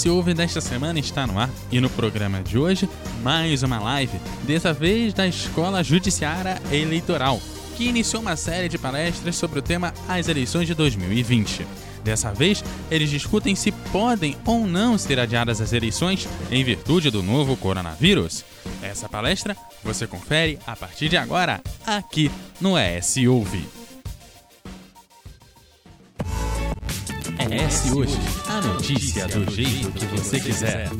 S Ouve desta semana está no ar e no programa de hoje, mais uma live, dessa vez da Escola Judiciária Eleitoral, que iniciou uma série de palestras sobre o tema As Eleições de 2020. Dessa vez, eles discutem se podem ou não ser adiadas as eleições em virtude do novo coronavírus. Essa palestra você confere a partir de agora, aqui no ES Ouve. ES Hoje, a notícia do jeito que você quiser.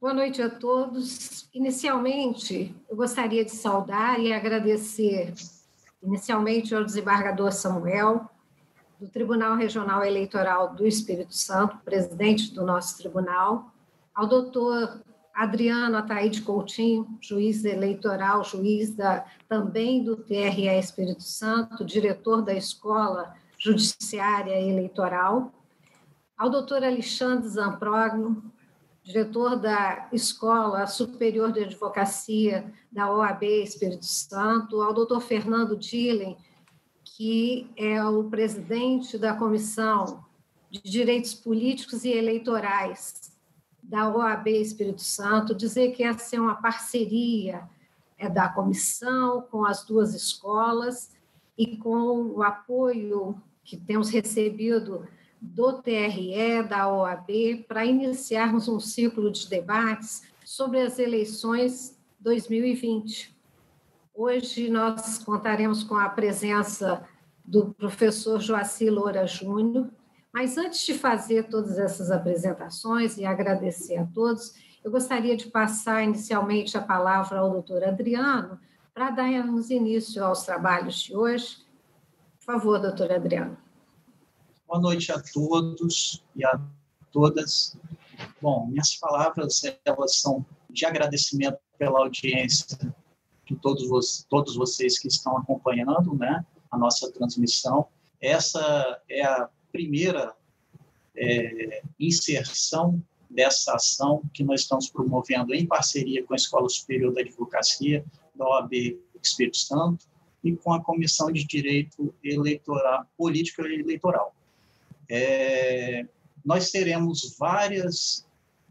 Boa noite a todos. Inicialmente, eu gostaria de saudar e agradecer, inicialmente, ao desembargador Samuel, do Tribunal Regional Eleitoral do Espírito Santo, presidente do nosso tribunal, ao doutor Adriano Ataíde Coutinho, juiz eleitoral, juiz da, também do TRE Espírito Santo, diretor da Escola Judiciária Eleitoral, ao doutor Alexandre Zamprogno, diretor da Escola Superior de Advocacia da OAB Espírito Santo, ao doutor Fernando Dillen, que é o presidente da Comissão de Direitos Políticos e Eleitorais da OAB Espírito Santo, dizer que essa é uma parceria é, da comissão com as duas escolas e com o apoio que temos recebido do TRE, da OAB, para iniciarmos um ciclo de debates sobre as eleições 2020. Hoje nós contaremos com a presença do professor Joaci Loura Júnior, mas antes de fazer todas essas apresentações e agradecer a todos, eu gostaria de passar inicialmente a palavra ao doutor Adriano para darmos início aos trabalhos de hoje. Por favor, doutor Adriano. Boa noite a todos e a todas. Bom, minhas palavras elas são de agradecimento pela audiência de todos, todos vocês que estão acompanhando né, a nossa transmissão. Essa é a primeira é, inserção dessa ação que nós estamos promovendo em parceria com a Escola Superior da Advocacia da OAB Espírito Santo e com a Comissão de Direito Eleitoral, Política Eleitoral. É, nós teremos várias,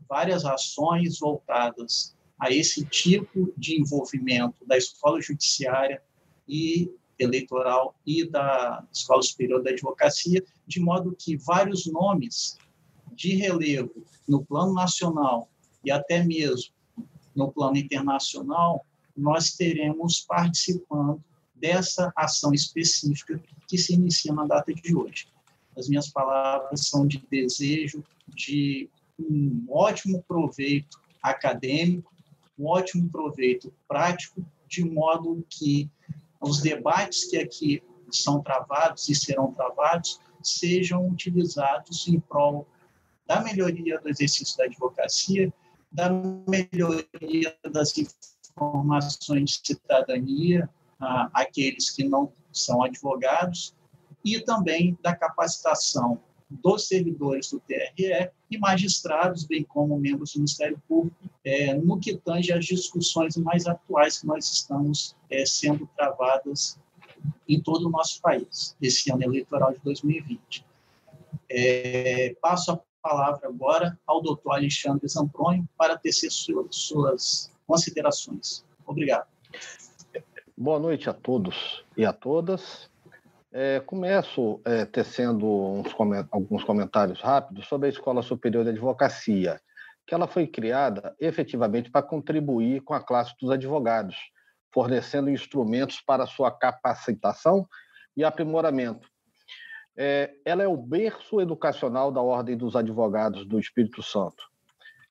várias ações voltadas a esse tipo de envolvimento da escola judiciária e eleitoral e da Escola Superior da Advocacia, de modo que vários nomes de relevo no plano nacional e até mesmo no plano internacional, nós teremos participando dessa ação específica que se inicia na data de hoje. As minhas palavras são de desejo de um ótimo proveito acadêmico, um ótimo proveito prático, de modo que os debates que aqui são travados e serão travados sejam utilizados em prol da melhoria do exercício da advocacia, da melhoria das informações de cidadania àqueles que não são advogados e também da capacitação dos servidores do TRE e magistrados, bem como membros do Ministério Público, é, no que tange às discussões mais atuais que nós estamos é, sendo travadas em todo o nosso país, esse ano eleitoral de 2020. É, passo a palavra agora ao doutor Alexandre Zampronho para tecer suas, suas considerações. Obrigado. Boa noite a todos e a todas. É, começo é, tecendo uns, alguns comentários rápidos sobre a Escola Superior de Advocacia, que ela foi criada efetivamente para contribuir com a classe dos advogados, fornecendo instrumentos para sua capacitação e aprimoramento. É, ela é o berço educacional da Ordem dos Advogados do Espírito Santo.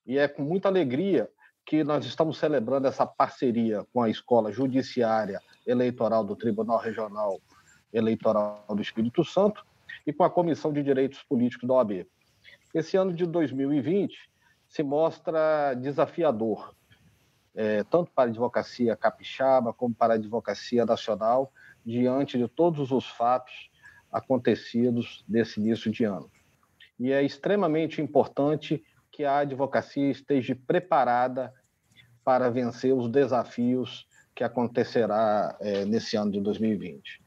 E é com muita alegria que nós estamos celebrando essa parceria com a Escola Judiciária Eleitoral do Tribunal Regional Eleitoral do Espírito Santo e com a Comissão de Direitos Políticos da OAB. Esse ano de 2020 se mostra desafiador, é, tanto para a advocacia capixaba como para a advocacia nacional, diante de todos os fatos acontecidos desse início de ano. E é extremamente importante que a advocacia esteja preparada para vencer os desafios que acontecerá é, nesse ano de 2020.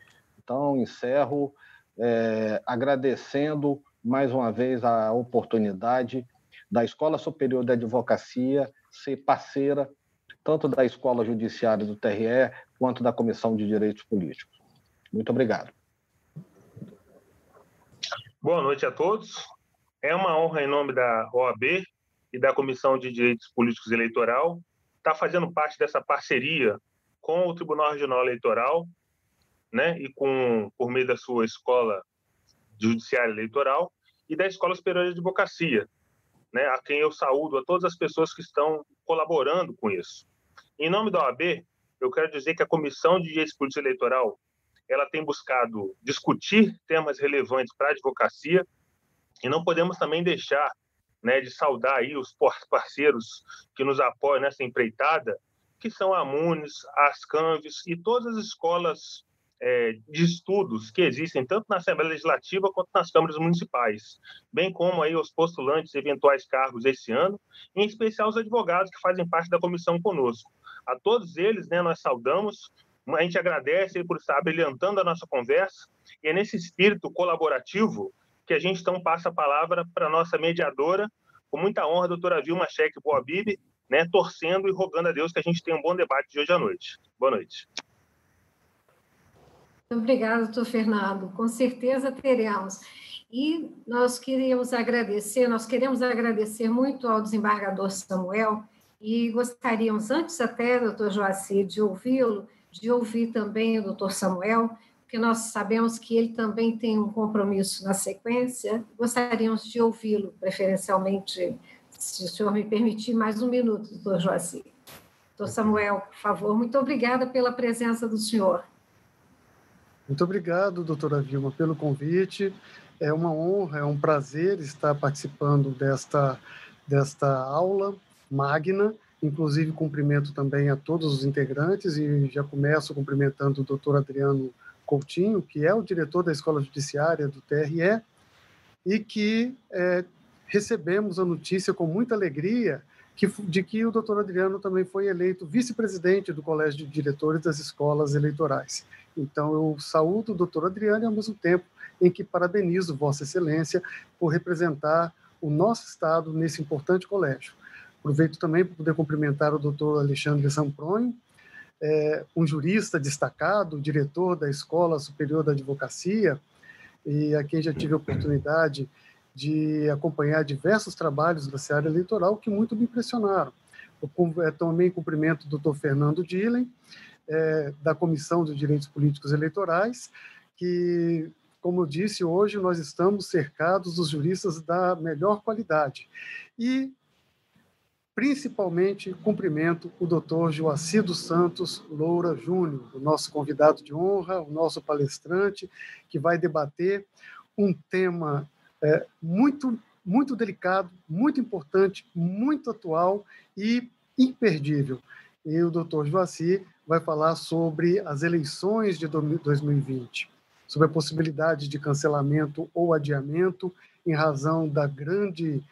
Então, encerro é, agradecendo mais uma vez a oportunidade da Escola Superior de Advocacia ser parceira tanto da Escola Judiciária do TRE quanto da Comissão de Direitos Políticos. Muito obrigado. Boa noite a todos. É uma honra, em nome da OAB e da Comissão de Direitos Políticos Eleitoral, estar fazendo parte dessa parceria com o Tribunal Regional Eleitoral, né, e com por meio da sua escola judiciária eleitoral e da Escola Superior de Advocacia, né, a quem eu saúdo a todas as pessoas que estão colaborando com isso. Em nome da OAB, eu quero dizer que a Comissão de Direitos Políticos Eleitoral ela tem buscado discutir temas relevantes para a advocacia e não podemos também deixar né, de saudar aí os parceiros que nos apoiam nessa empreitada, que são a MUNES, as CANVES e todas as escolas é, de estudos que existem tanto na Assembleia Legislativa quanto nas câmaras municipais, bem como aí os postulantes eventuais cargos esse ano, em especial os advogados que fazem parte da comissão conosco. A todos eles, né, nós saudamos a gente agradece por estar brilhantando a nossa conversa e é nesse espírito colaborativo que a gente então passa a palavra para a nossa mediadora, com muita honra, doutora Vilma Cheque Boabib, né, torcendo e rogando a Deus que a gente tenha um bom debate de hoje à noite. Boa noite. Obrigada, doutor Fernando. Com certeza teremos. E nós queríamos agradecer, nós queremos agradecer muito ao desembargador Samuel e gostaríamos, antes até, doutor Joacir, de ouvi-lo, de ouvir também o doutor Samuel, porque nós sabemos que ele também tem um compromisso na sequência. Gostaríamos de ouvi-lo, preferencialmente, se o senhor me permitir, mais um minuto, doutor Joacir. Doutor Samuel, por favor, muito obrigada pela presença do senhor. Muito obrigado, doutora Vilma, pelo convite. É uma honra, é um prazer estar participando desta, desta aula magna Inclusive, cumprimento também a todos os integrantes e já começo cumprimentando o doutor Adriano Coutinho, que é o diretor da Escola Judiciária do TRE, e que é, recebemos a notícia com muita alegria que, de que o doutor Adriano também foi eleito vice-presidente do Colégio de Diretores das Escolas Eleitorais. Então, eu saúdo o doutor Adriano e, ao mesmo tempo, em que parabenizo Vossa Excelência por representar o nosso Estado nesse importante colégio. Aproveito também para poder cumprimentar o doutor Alexandre Sampronho, é, um jurista destacado, diretor da Escola Superior da Advocacia, e a quem já tive a oportunidade de acompanhar diversos trabalhos da área eleitoral que muito me impressionaram. Eu é, também cumprimento o doutor Fernando Dillen, é, da Comissão de Direitos Políticos Eleitorais, que, como eu disse, hoje nós estamos cercados dos juristas da melhor qualidade. E principalmente cumprimento o doutor Joacir dos Santos Loura Júnior, o nosso convidado de honra, o nosso palestrante, que vai debater um tema é, muito, muito delicado, muito importante, muito atual e imperdível. E o doutor Joacir vai falar sobre as eleições de 2020, sobre a possibilidade de cancelamento ou adiamento em razão da grande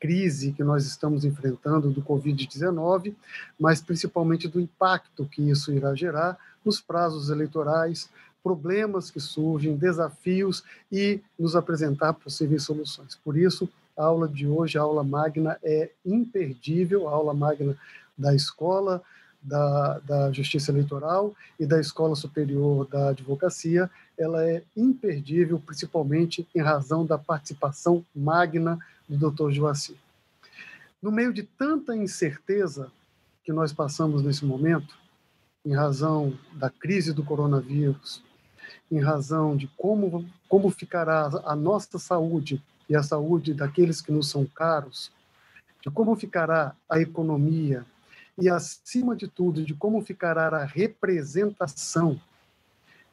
crise que nós estamos enfrentando do Covid-19, mas principalmente do impacto que isso irá gerar nos prazos eleitorais, problemas que surgem, desafios e nos apresentar possíveis soluções. Por isso, a aula de hoje, a aula magna, é imperdível, a aula magna da escola, da, da Justiça Eleitoral e da Escola Superior da Advocacia, ela é imperdível, principalmente em razão da participação magna do Dr. Joacir. No meio de tanta incerteza que nós passamos nesse momento, em razão da crise do coronavírus, em razão de como, como ficará a nossa saúde e a saúde daqueles que nos são caros, de como ficará a economia e, acima de tudo, de como ficará a representação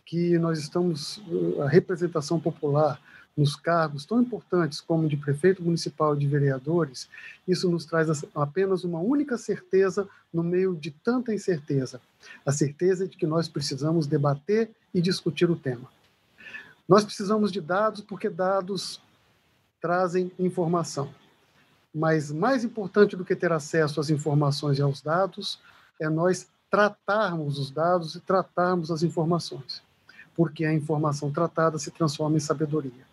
que nós estamos, a representação popular nos cargos tão importantes como de prefeito municipal e de vereadores, isso nos traz apenas uma única certeza no meio de tanta incerteza: a certeza de que nós precisamos debater e discutir o tema. Nós precisamos de dados porque dados trazem informação. Mas mais importante do que ter acesso às informações e aos dados é nós tratarmos os dados e tratarmos as informações. porque a informação tratada se transforma em sabedoria.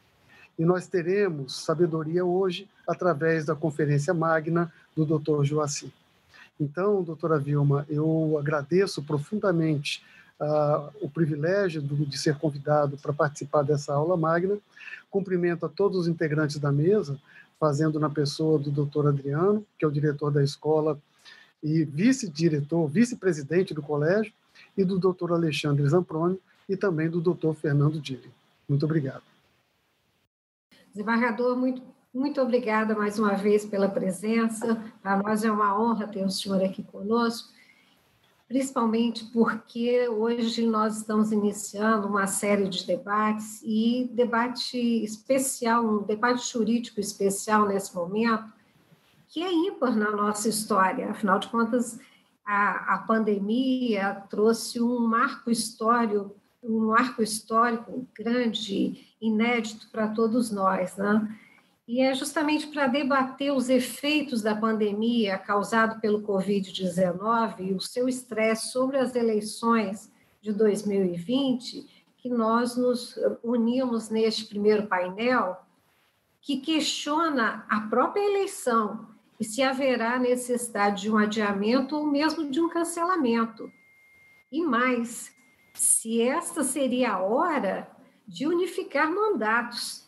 E nós teremos sabedoria hoje através da conferência magna do Dr. Joaci. Então, doutora Vilma, eu agradeço profundamente uh, o privilégio do, de ser convidado para participar dessa aula magna. Cumprimento a todos os integrantes da mesa, fazendo na pessoa do doutor Adriano, que é o diretor da escola e vice-diretor, vice-presidente do colégio, e do doutor Alexandre Zamproni e também do doutor Fernando Dili. Muito obrigado. Desembargador, muito, muito obrigada mais uma vez pela presença. Para nós é uma honra ter o senhor aqui conosco principalmente porque hoje nós estamos iniciando uma série de debates e debate especial, um debate jurídico especial nesse momento, que é ímpar na nossa história. Afinal de contas, a, a pandemia trouxe um marco histórico, um marco histórico grande, inédito para todos nós, né? E é justamente para debater os efeitos da pandemia causado pelo Covid-19 e o seu estresse sobre as eleições de 2020 que nós nos unimos neste primeiro painel, que questiona a própria eleição e se haverá necessidade de um adiamento ou mesmo de um cancelamento. E mais, se esta seria a hora de unificar mandatos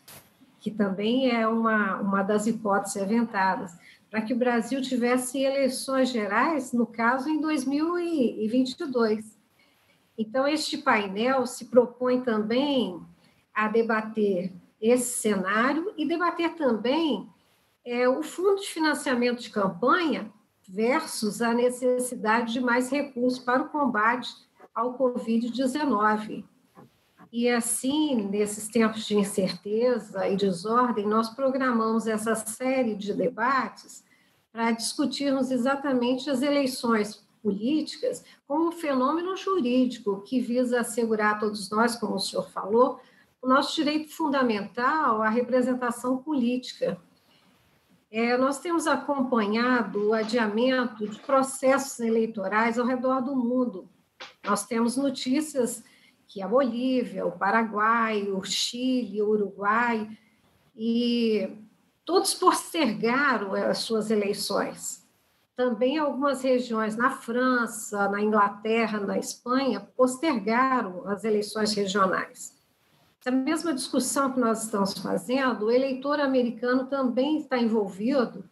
que também é uma, uma das hipóteses aventadas, para que o Brasil tivesse eleições gerais, no caso, em 2022. Então, este painel se propõe também a debater esse cenário e debater também é, o fundo de financiamento de campanha versus a necessidade de mais recursos para o combate ao Covid-19. E assim, nesses tempos de incerteza e desordem, nós programamos essa série de debates para discutirmos exatamente as eleições políticas como um fenômeno jurídico que visa assegurar a todos nós, como o senhor falou, o nosso direito fundamental à representação política. É, nós temos acompanhado o adiamento de processos eleitorais ao redor do mundo. Nós temos notícias que é a Bolívia, o Paraguai, o Chile, o Uruguai, e todos postergaram as suas eleições. Também algumas regiões na França, na Inglaterra, na Espanha, postergaram as eleições regionais. Essa mesma discussão que nós estamos fazendo, o eleitor americano também está envolvido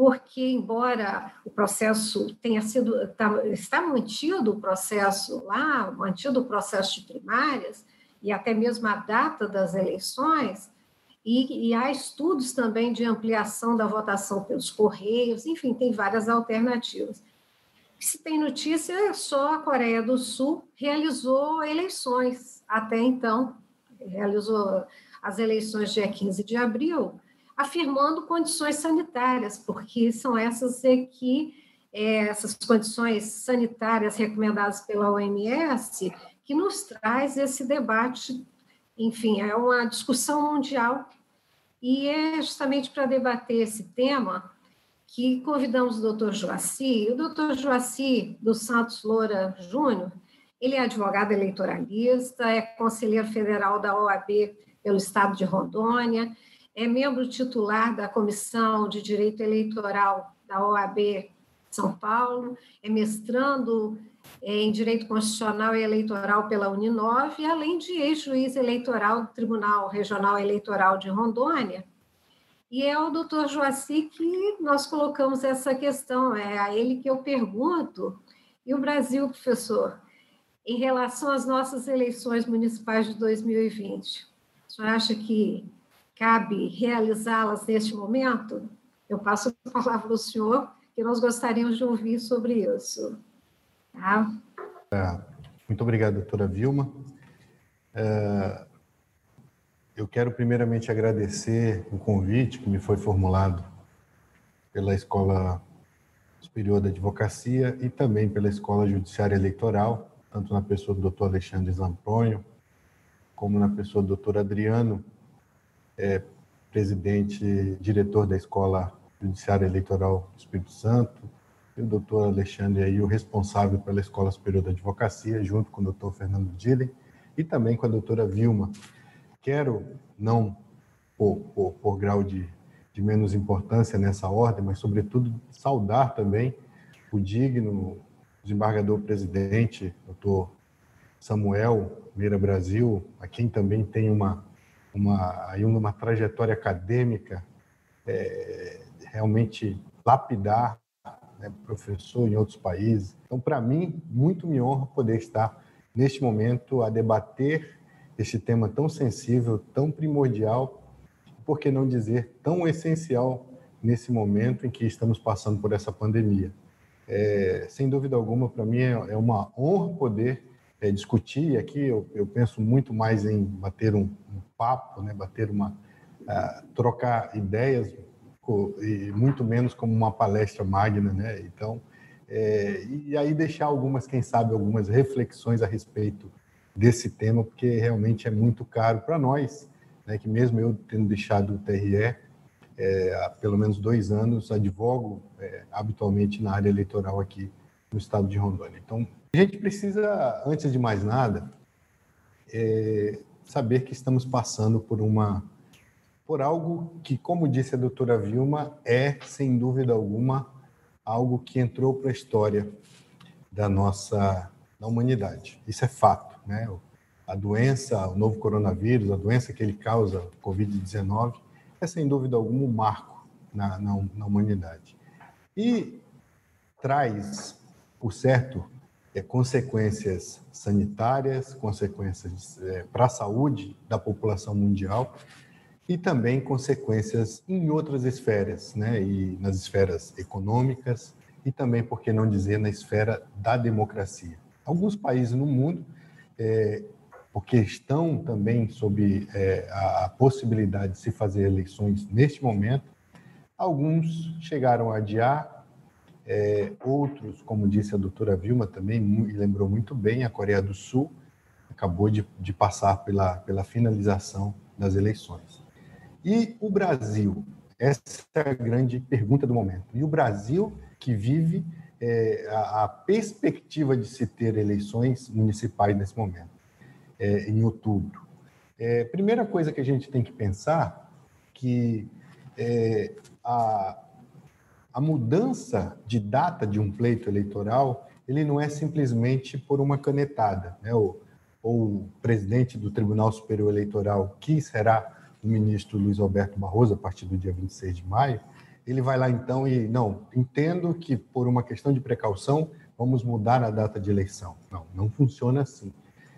porque, embora o processo tenha sido, tá, está mantido o processo lá, mantido o processo de primárias, e até mesmo a data das eleições, e, e, há estudos também de ampliação da votação pelos correios, enfim, tem várias alternativas. Se tem notícia, só a Coreia do Sul realizou eleições, até então, realizou as eleições dia 15 de abril, afirmando condições sanitárias, porque são essas que é, essas condições sanitárias recomendadas pela OMS que nos traz esse debate. Enfim, é uma discussão mundial e é justamente para debater esse tema que convidamos o doutor Joaci. O doutor Joaci dos Santos Loura Júnior, ele é advogado eleitoralista, é conselheiro federal da OAB pelo estado de Rondônia, é membro titular da Comissão de Direito Eleitoral da OAB São Paulo, é mestrando em Direito Constitucional e Eleitoral pela Uninove, além de ex-juiz eleitoral do Tribunal Regional Eleitoral de Rondônia. E é o doutor Joaci que nós colocamos essa questão, é a ele que eu pergunto. E o Brasil, professor, em relação às nossas eleições municipais de 2020, o senhor acha que cabe realizá-las neste momento? Eu passo a palavra ao senhor, que nós gostaríamos de ouvir sobre isso. Tá? É, muito obrigado, doutora Vilma. É, eu quero primeiramente agradecer o convite que me foi formulado pela Escola Superior da Advocacia e também pela Escola Judiciária Eleitoral, tanto na pessoa do doutor Alexandre Zamponho, como na pessoa do doutor Adriano, é presidente, diretor da Escola Judiciária Eleitoral do Espírito Santo, e o doutor Alexandre aí, o responsável pela Escola Superior da Advocacia, junto com o doutor Fernando Dillen, e também com a doutora Vilma. Quero, não por, por, por grau de, de menos importância nessa ordem, mas, sobretudo, saudar também o digno desembargador presidente, doutor Samuel Meira Brasil, a quem também tem uma, uma, aí uma trajetória acadêmica é, realmente lapidar, né, professor em outros países. Então, para mim, muito me honra poder estar neste momento a debater este tema tão sensível, tão primordial, por que não dizer tão essencial nesse momento em que estamos passando por essa pandemia. É, sem dúvida alguma, para mim é, é, uma honra poder é, discutir. Aqui eu, eu, penso muito mais em bater um, um papo, né, bater uma, uh, trocar ideias e muito menos como uma palestra magna, né? Então, é, e aí deixar algumas, quem sabe, algumas reflexões a respeito desse tema, porque realmente é muito caro para nós, né? Que mesmo eu tendo deixado o TRE é, há pelo menos dois anos, advogo é, habitualmente na área eleitoral aqui no estado de Rondônia. Então, a gente precisa, antes de mais nada, é, saber que estamos passando por uma por algo que, como disse a doutora Vilma, é, sem dúvida alguma, algo que entrou para a história da nossa da humanidade. Isso é fato, né? A doença, o novo coronavírus, a doença que ele causa, Covid-19, é sem dúvida alguma um marco na, na, na humanidade. E traz, por certo, é, consequências sanitárias, consequências é, para a saúde da população mundial e também consequências em outras esferas, né? E nas esferas econômicas e também, por que não dizer, na esfera da democracia. Alguns países no mundo, é, porque estão também sob é, a, a possibilidade de se fazer eleições neste momento, alguns chegaram a adiar, é, outros, como disse a doutora Vilma também, e lembrou muito bem, a Coreia do Sul acabou de, de passar pela, pela finalização das eleições. E o Brasil? Essa é a grande pergunta do momento. E o Brasil que vive é, a, a, perspectiva de se ter eleições municipais nesse momento, é, em outubro. É, primeira coisa que a gente tem que pensar que é, a, a mudança de data de um pleito eleitoral ele não é simplesmente por uma canetada, né? ou, ou o presidente do Tribunal Superior Eleitoral, que será o ministro Luiz Alberto Barroso, a partir do dia 26 de maio, ele vai lá então e, não, entendo que por uma questão de precaução vamos mudar a data de eleição. Não, não funciona assim.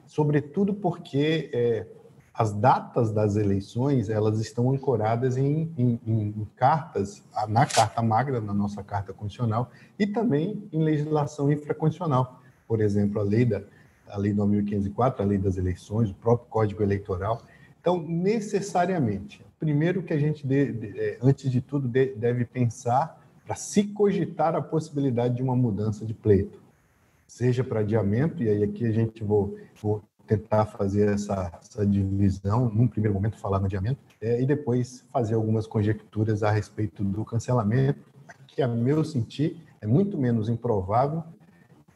Sobretudo porque é, as datas das eleições elas estão ancoradas em, em, em, cartas, na Carta Magna, na nossa Carta Constitucional, e também em legislação infraconstitucional. Por exemplo, a lei da a lei 9504, a lei das eleições, o próprio Código Eleitoral. Então, necessariamente, primeiro que a gente, de, de, é, antes de tudo, de, deve pensar para se cogitar a possibilidade de uma mudança de pleito, seja para adiamento, e aí aqui a gente vou, vou tentar fazer essa, essa, divisão, num primeiro momento falar no adiamento, é, e depois fazer algumas conjecturas a respeito do cancelamento, que a meu sentir é muito menos improvável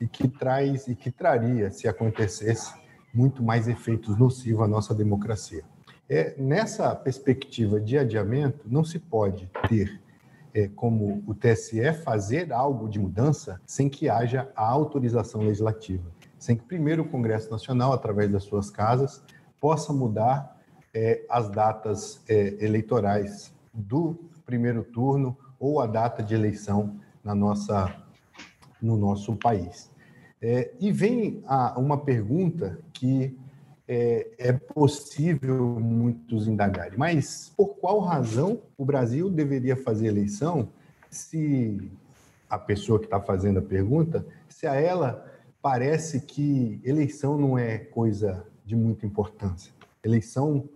e que traz e que traria, se acontecesse, muito mais efeitos nocivos à nossa democracia. É, nessa perspectiva de adiamento, não se pode ter é, como o TSE fazer algo de mudança sem que haja a autorização legislativa, sem que primeiro o Congresso Nacional, através das suas casas, possa mudar é, as datas é, eleitorais do primeiro turno ou a data de eleição na nossa, no nosso país. É, e vem a, uma pergunta que é, é, possível muitos indagarem. Mas por qual razão o Brasil deveria fazer eleição se a pessoa que está fazendo a pergunta, se a ela parece que eleição não é coisa de muita importância? Eleição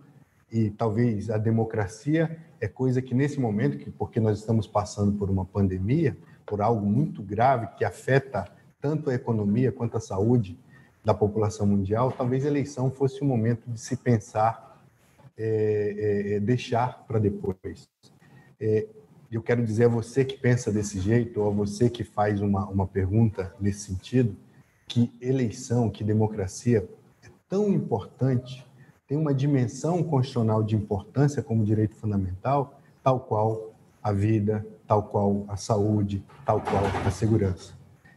e talvez a democracia é coisa que nesse momento, que porque nós estamos passando por uma pandemia, por algo muito grave que afeta tanto a economia quanto a saúde, da população mundial, talvez a eleição fosse o momento de se pensar, é, é, é deixar para depois. É, eu quero dizer a você que pensa desse jeito, ou a você que faz uma, uma pergunta nesse sentido, que eleição, que democracia é tão importante, tem uma dimensão constitucional de importância como direito fundamental, tal qual a vida, tal qual a saúde, tal qual a segurança.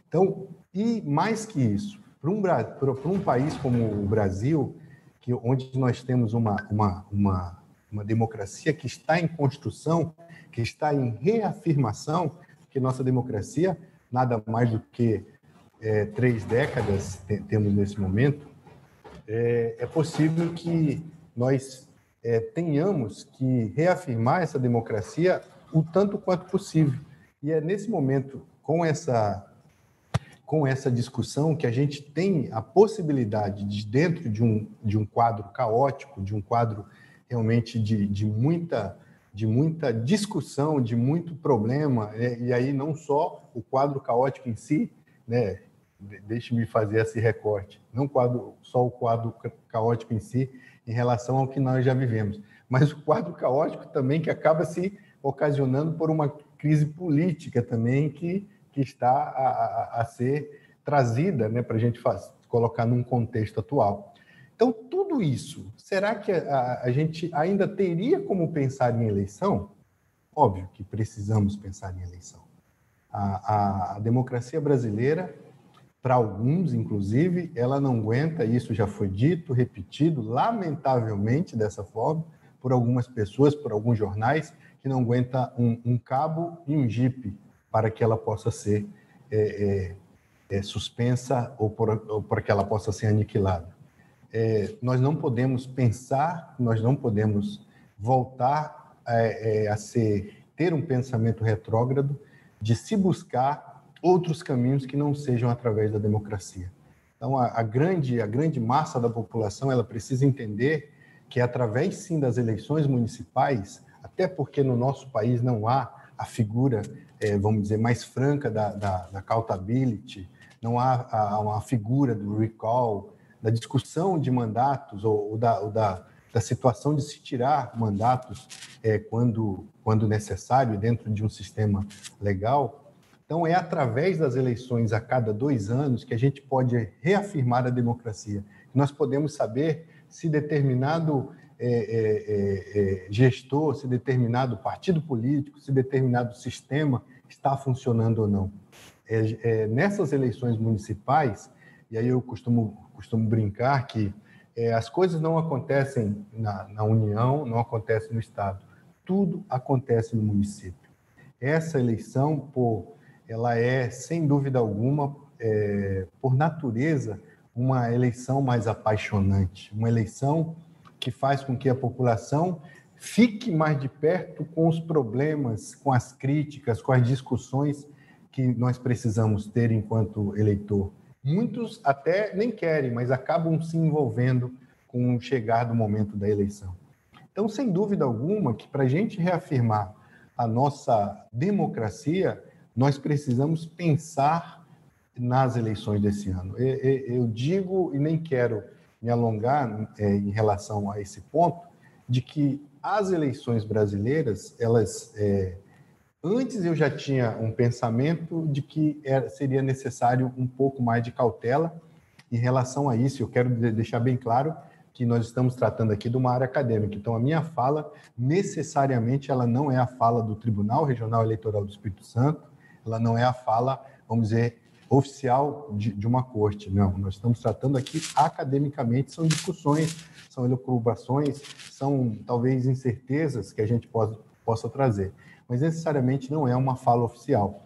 Então, e mais que isso, para um, para um país como o Brasil, que, onde nós temos uma, uma, uma, uma democracia que está em construção, que está em reafirmação, que nossa democracia, nada mais do que é, três décadas temos nesse momento, é, é possível que nós é, tenhamos que reafirmar essa democracia o tanto quanto possível. E é nesse momento, com essa com essa discussão que a gente tem a possibilidade de dentro de um, de um quadro caótico, de um quadro realmente de, de muita de muita discussão, de muito problema, né? e aí não só o quadro caótico em si, né? Deixe-me fazer esse recorte, não quadro, só o quadro caótico em si, em relação ao que nós já vivemos, mas o quadro caótico também que acaba se ocasionando por uma crise política também que, que está a, a, a ser trazida né, para a gente faz, colocar num contexto atual. Então, tudo isso, será que a, a, gente ainda teria como pensar em eleição? Óbvio que precisamos pensar em eleição. A, a, a democracia brasileira, para alguns, inclusive, ela não aguenta, isso já foi dito, repetido, lamentavelmente dessa forma, por algumas pessoas, por alguns jornais, que não aguenta um, um cabo e um jipe para que ela possa ser é, é, é, suspensa ou, para que ela possa ser aniquilada. É, nós não podemos pensar, nós não podemos voltar é, é, a ser ter um pensamento retrógrado de se buscar outros caminhos que não sejam através da democracia. Então, a, a, grande a grande massa da população ela precisa entender que através sim das eleições municipais, até porque no nosso país não há a figura, é, vamos dizer, mais franca da, da, da accountability, não há a, a figura do recall, da discussão de mandatos ou, ou, da, ou da, da, situação de se tirar mandatos é, quando, quando necessário dentro de um sistema legal. Então, é através das eleições a cada dois anos que a gente pode reafirmar a democracia. Nós podemos saber se determinado é, é, é, é gestor, se determinado partido político, se determinado sistema está funcionando ou não. É, é, nessas eleições municipais, e aí eu costumo costumo brincar que é, as coisas não acontecem na, na União, não acontecem no Estado. Tudo acontece no município. Essa eleição, por, ela é, sem dúvida alguma, é, por natureza, uma eleição mais apaixonante, uma eleição que faz com que a população fique mais de perto com os problemas, com as críticas, com as discussões que nós precisamos ter enquanto eleitor. Muitos até nem querem, mas acabam se envolvendo com o chegar do momento da eleição. Então, sem dúvida alguma, que para a gente reafirmar a nossa democracia, nós precisamos pensar nas eleições desse ano. Eu digo, e nem quero me alongar é, em relação a esse ponto, de que as eleições brasileiras, elas é, Antes eu já tinha um pensamento de que era, seria necessário um pouco mais de cautela em relação a isso. Eu quero deixar bem claro que nós estamos tratando aqui de uma área acadêmica. Então, a minha fala, necessariamente, ela não é a fala do Tribunal Regional Eleitoral do Espírito Santo, ela não é a fala, vamos dizer, oficial de, de uma corte. Não, nós estamos tratando aqui academicamente, são discussões, são elucubrações, são talvez incertezas que a gente possa, possa trazer mas necessariamente não é uma fala oficial,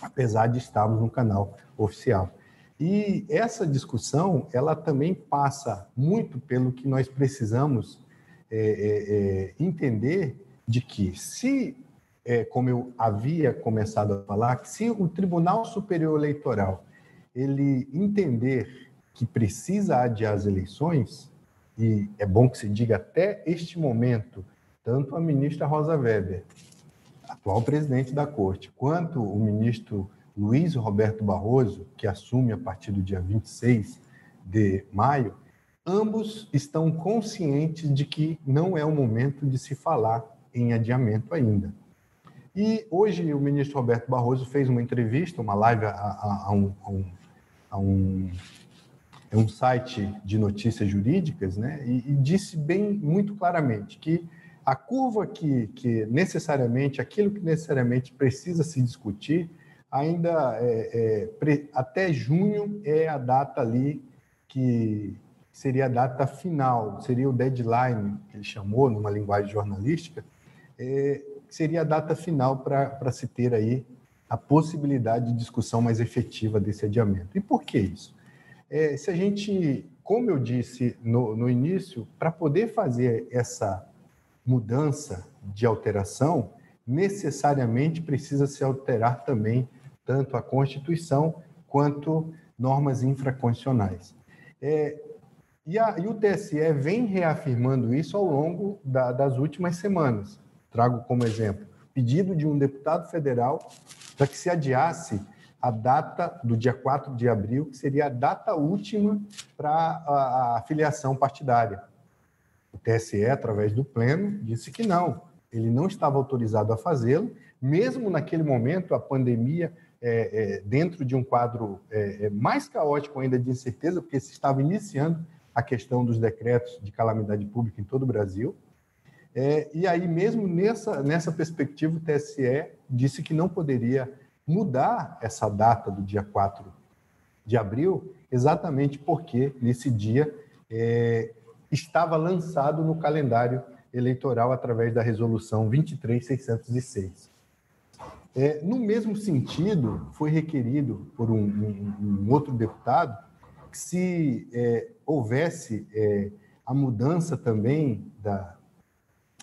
apesar de estarmos no canal oficial. E essa discussão, ela também passa muito pelo que nós precisamos é, é, é entender de que se, é, como eu havia começado a falar, que se o Tribunal Superior Eleitoral ele entender que precisa adiar as eleições, e é bom que se diga até este momento, tanto a ministra Rosa Weber atual presidente da corte, quanto o ministro Luiz Roberto Barroso, que assume a partir do dia 26 de maio, ambos estão conscientes de que não é o momento de se falar em adiamento ainda. E hoje o ministro Roberto Barroso fez uma entrevista, uma live a, a, a, um, a um, é um site de notícias jurídicas, né? E, e disse bem, muito claramente, que a curva que, que necessariamente, aquilo que necessariamente precisa se discutir, ainda é, é, até junho é a data ali que seria a data final, seria o deadline, que ele chamou numa linguagem jornalística, é, seria a data final para se ter aí a possibilidade de discussão mais efetiva desse adiamento. E por que isso? É, se a gente, como eu disse no, no início, para poder fazer essa mudança de alteração, necessariamente precisa se alterar também tanto a Constituição quanto normas infraconstitucionais. É, e, a, e, o TSE vem reafirmando isso ao longo da, das últimas semanas. Trago como exemplo pedido de um deputado federal para que se adiasse a data do dia 4 de abril, que seria a data última para a, a filiação partidária. O TSE, através do Pleno, disse que não, ele não estava autorizado a fazê-lo, mesmo naquele momento, a pandemia, é, é, dentro de um quadro é, é mais caótico ainda de incerteza, porque se estava iniciando a questão dos decretos de calamidade pública em todo o Brasil. É, e aí, mesmo nessa, nessa perspectiva, o TSE disse que não poderia mudar essa data do dia 4 de abril, exatamente porque nesse dia é, estava lançado no calendário eleitoral através da resolução 23606. É, no mesmo sentido, foi requerido por um, um, um outro deputado que se é, houvesse é, a mudança também da,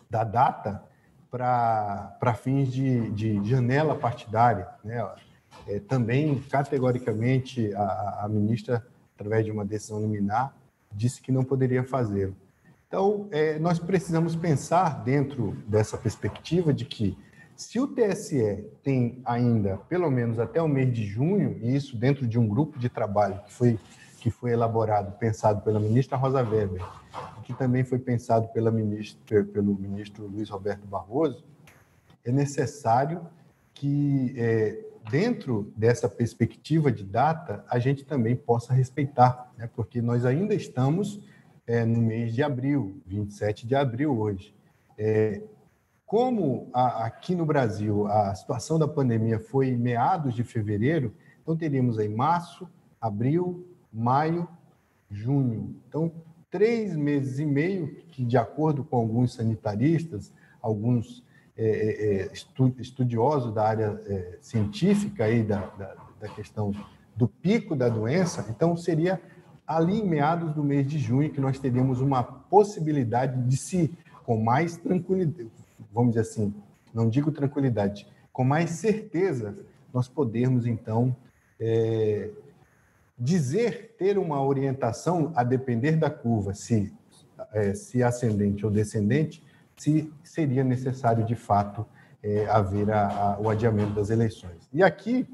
da data para fins de, de, janela partidária. Né? É, também, categoricamente, a, a, ministra, através de uma decisão liminar, disse que não poderia fazê-lo. Então, é, nós precisamos pensar dentro dessa perspectiva de que, se o TSE tem ainda, pelo menos até o mês de junho, e isso dentro de um grupo de trabalho que foi, que foi elaborado, pensado pela ministra Rosa Weber, que também foi pensado pela ministra, pelo ministro Luiz Roberto Barroso, é necessário que, é, dentro dessa perspectiva de data, a gente também possa respeitar, né? porque nós ainda estamos é, no mês de abril, 27 de abril hoje. É, como a, aqui no Brasil a situação da pandemia foi em meados de fevereiro, então teríamos aí março, abril, maio, junho. Então, três meses e meio, que, de acordo com alguns sanitaristas, alguns é, é, é estudiosos da área é, científica aí da, da, da, questão do pico da doença, então seria ali em meados do mês de junho que nós teríamos uma possibilidade de se, com mais tranquilidade, vamos dizer assim, não digo tranquilidade, com mais certeza, nós podermos então é, dizer, ter uma orientação a depender da curva, se, é, se ascendente ou descendente, se seria necessário de fato é, haver a, a, o adiamento das eleições. E aqui,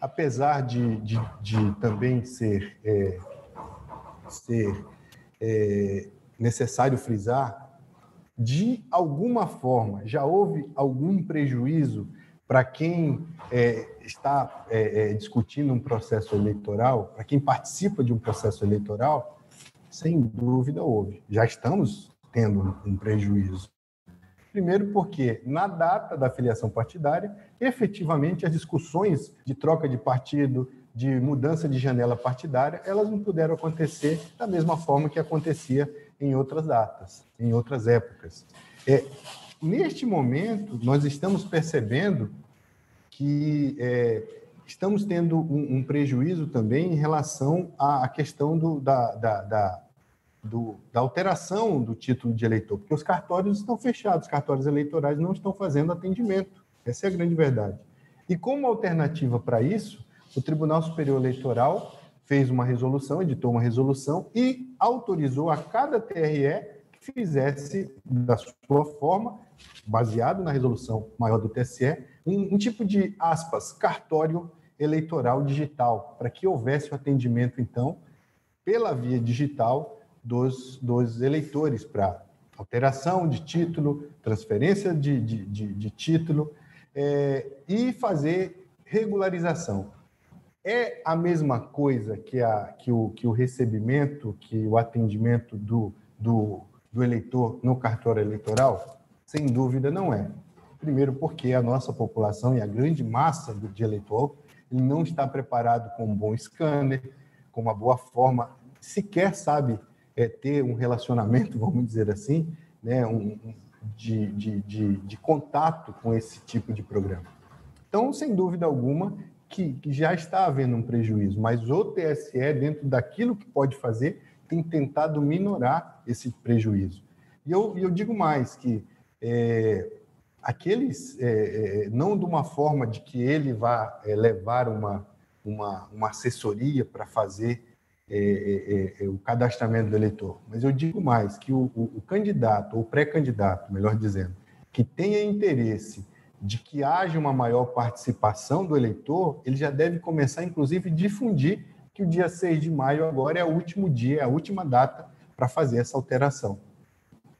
apesar de, de, de também ser, é, ser é, necessário frisar, de alguma forma já houve algum prejuízo para quem é, está é, é, discutindo um processo eleitoral, para quem participa de um processo eleitoral, sem dúvida houve. Já estamos tendo um prejuízo. Primeiro, porque na data da filiação partidária, efetivamente as discussões de troca de partido, de mudança de janela partidária, elas não puderam acontecer da mesma forma que acontecia em outras datas, em outras épocas. É, neste momento, nós estamos percebendo que é, estamos tendo um, um, prejuízo também em relação à, questão do, da, da, da, do, da alteração do título de eleitor, porque os cartórios estão fechados, os cartórios eleitorais não estão fazendo atendimento. Essa é a grande verdade. E como alternativa para isso, o Tribunal Superior Eleitoral fez uma resolução, editou uma resolução e autorizou a cada TRE que fizesse da sua forma, baseado na resolução maior do TSE, um, um tipo de, aspas, cartório eleitoral digital, para que houvesse o atendimento, então, pela via digital dos, dos eleitores, para alteração de título, transferência de, de, de, de título é, e fazer regularização. é a mesma coisa que, a, que, o, que o recebimento, que o atendimento do, do, do eleitor no cartório eleitoral? Sem dúvida não é. Primeiro, porque a nossa população e a grande massa de eleitor ele não está preparado com um bom scanner, com uma boa forma, sequer sabe é, ter um relacionamento, vamos dizer assim, né, um, de, de, de, de contato com esse tipo de programa. Então, sem dúvida alguma, que, que, já está havendo um prejuízo, mas o TSE, dentro daquilo que pode fazer, tem tentado minorar esse prejuízo. E eu, eu digo mais, que é, aqueles, é, é, não de uma forma de que ele vá é, levar uma, uma, uma assessoria para fazer é, é, é, o cadastramento do eleitor. Mas eu digo mais, que o, o, o candidato, ou pré-candidato, melhor dizendo, que tenha interesse de que haja uma maior participação do eleitor, ele já deve começar, inclusive, difundir que o dia 6 de maio agora é o último dia, é a última data para fazer essa alteração.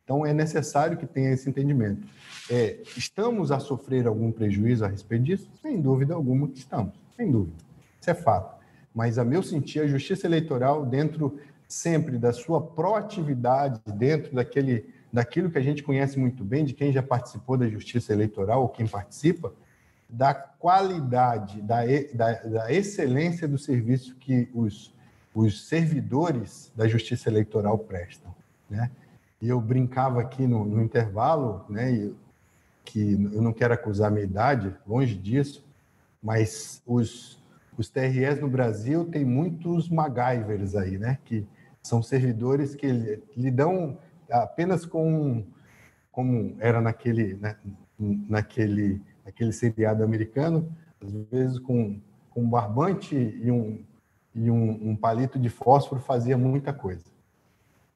Então, é necessário que tenha esse entendimento. É, estamos a sofrer algum prejuízo a respeito disso? Sem dúvida alguma que estamos, sem dúvida. Isso é fato mas a meu sentir, a justiça eleitoral, dentro sempre da sua proatividade, dentro daquele, daquilo que a gente conhece muito bem, de quem já participou da justiça eleitoral ou quem participa, da qualidade, da, da, da excelência do serviço que os, os servidores da justiça eleitoral prestam. Né? E eu brincava aqui no, no intervalo, né, que eu não quero acusar minha idade, longe disso, mas os os TREs no Brasil tem muitos MacGyvers aí, né? Que são servidores que lidam apenas com, como era naquele, né? naquele, naquele seriado americano, às vezes com, com um barbante e um, e um, um palito de fósforo fazia muita coisa.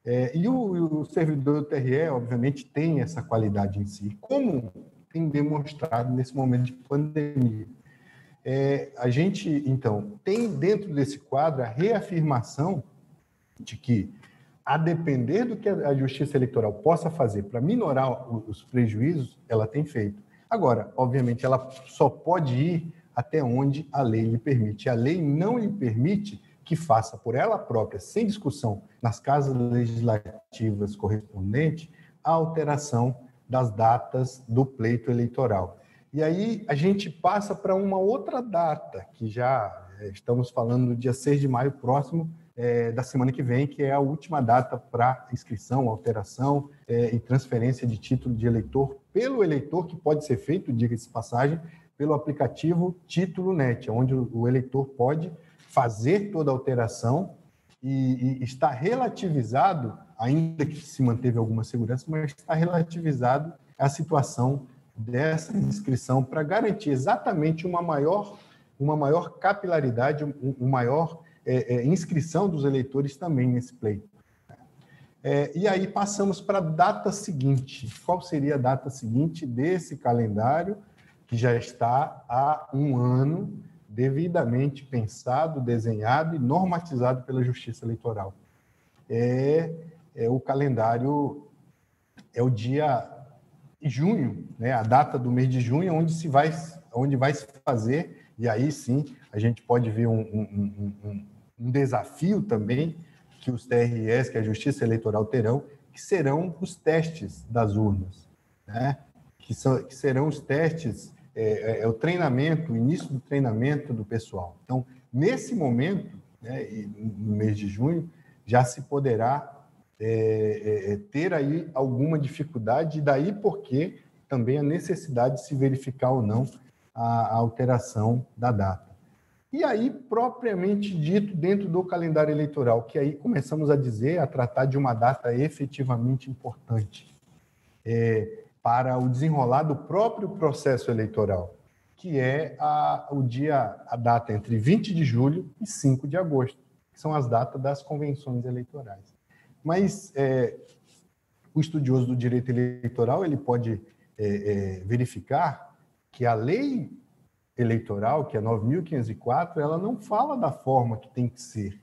É, e o, o, servidor do TRE, obviamente, tem essa qualidade em si, como tem demonstrado nesse momento de pandemia. É, a gente, então, tem dentro desse quadro a reafirmação de que, a depender do que a Justiça Eleitoral possa fazer para minorar os prejuízos, ela tem feito. Agora, obviamente, ela só pode ir até onde a lei lhe permite. A lei não lhe permite que faça por ela própria, sem discussão, nas casas legislativas correspondentes, a alteração das datas do pleito eleitoral. E aí a gente passa para uma outra data, que já é, estamos falando no dia 6 de maio próximo, é, da semana que vem, que é a última data para inscrição, alteração é, e transferência de título de eleitor pelo eleitor, que pode ser feito, diga-se passagem, pelo aplicativo Título Net, onde o eleitor pode fazer toda a alteração e, e está relativizado, ainda que se manteve alguma segurança, mas está relativizado a situação dessa inscrição para garantir exatamente uma maior, uma maior capilaridade, uma maior é, é, inscrição dos eleitores também nesse pleito. É, e aí passamos para a data seguinte. Qual seria a data seguinte desse calendário que já está há um ano devidamente pensado, desenhado e normatizado pela Justiça Eleitoral? É, é o calendário é o dia junho, né, a data do mês de junho, onde se vai, onde vai se fazer, e aí sim a gente pode ver um, um, um, um desafio também que os TREs, que a Justiça Eleitoral terão, que serão os testes das urnas, né? que, são, que serão os testes, é, é, é o treinamento, o início do treinamento do pessoal. Então, nesse momento, né, no mês de junho, já se poderá é, é, é, ter aí alguma dificuldade, e daí porque também a necessidade de se verificar ou não a, a alteração da data. E aí, propriamente dito, dentro do calendário eleitoral, que aí começamos a dizer, a tratar de uma data efetivamente importante é, para o desenrolar do próprio processo eleitoral, que é a, o dia, a data entre 20 de julho e 5 de agosto, que são as datas das convenções eleitorais. Mas é, o estudioso do direito eleitoral ele pode é, é, verificar que a lei eleitoral, que é 9.504, ela não fala da forma que tem que ser.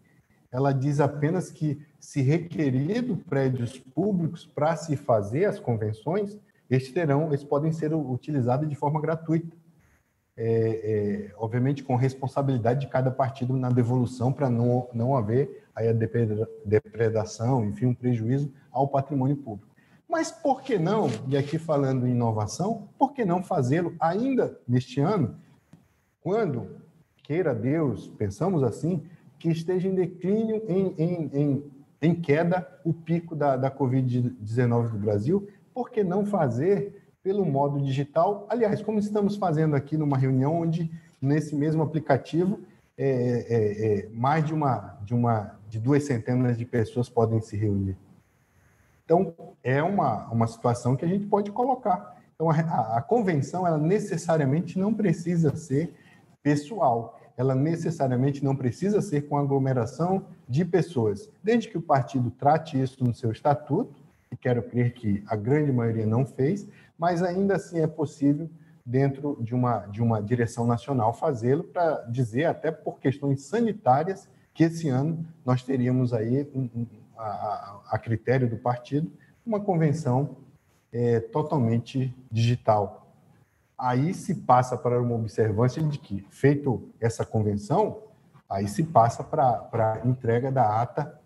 Ela diz apenas que, se requerido prédios públicos para se fazer as convenções, estes terão, eles podem ser utilizados de forma gratuita. é, é, obviamente com responsabilidade de cada partido na devolução para não, não haver aí a depredação, enfim, um prejuízo ao patrimônio público. Mas por que não, e aqui falando em inovação, por que não fazê-lo ainda neste ano, quando, queira Deus, pensamos assim, que esteja em declínio, em, em, em, em queda, o pico da, da Covid-19 do Brasil, por que não fazer pelo modo digital? Aliás, como estamos fazendo aqui numa reunião onde, nesse mesmo aplicativo, é, é, é, mais de uma, de uma de duas centenas de pessoas podem se reunir. Então, é uma, uma situação que a gente pode colocar. Então, a, a convenção, ela necessariamente não precisa ser pessoal, ela necessariamente não precisa ser com aglomeração de pessoas, desde que o partido trate isso no seu estatuto, e quero crer que a grande maioria não fez, mas ainda assim é possível, dentro de uma, de uma direção nacional, fazê-lo para dizer, até por questões sanitárias, que esse ano nós teríamos aí, um, um, a, a, critério do partido, uma convenção é, totalmente digital. Aí se passa para uma observância de que, feito essa convenção, aí se passa para a entrega da ata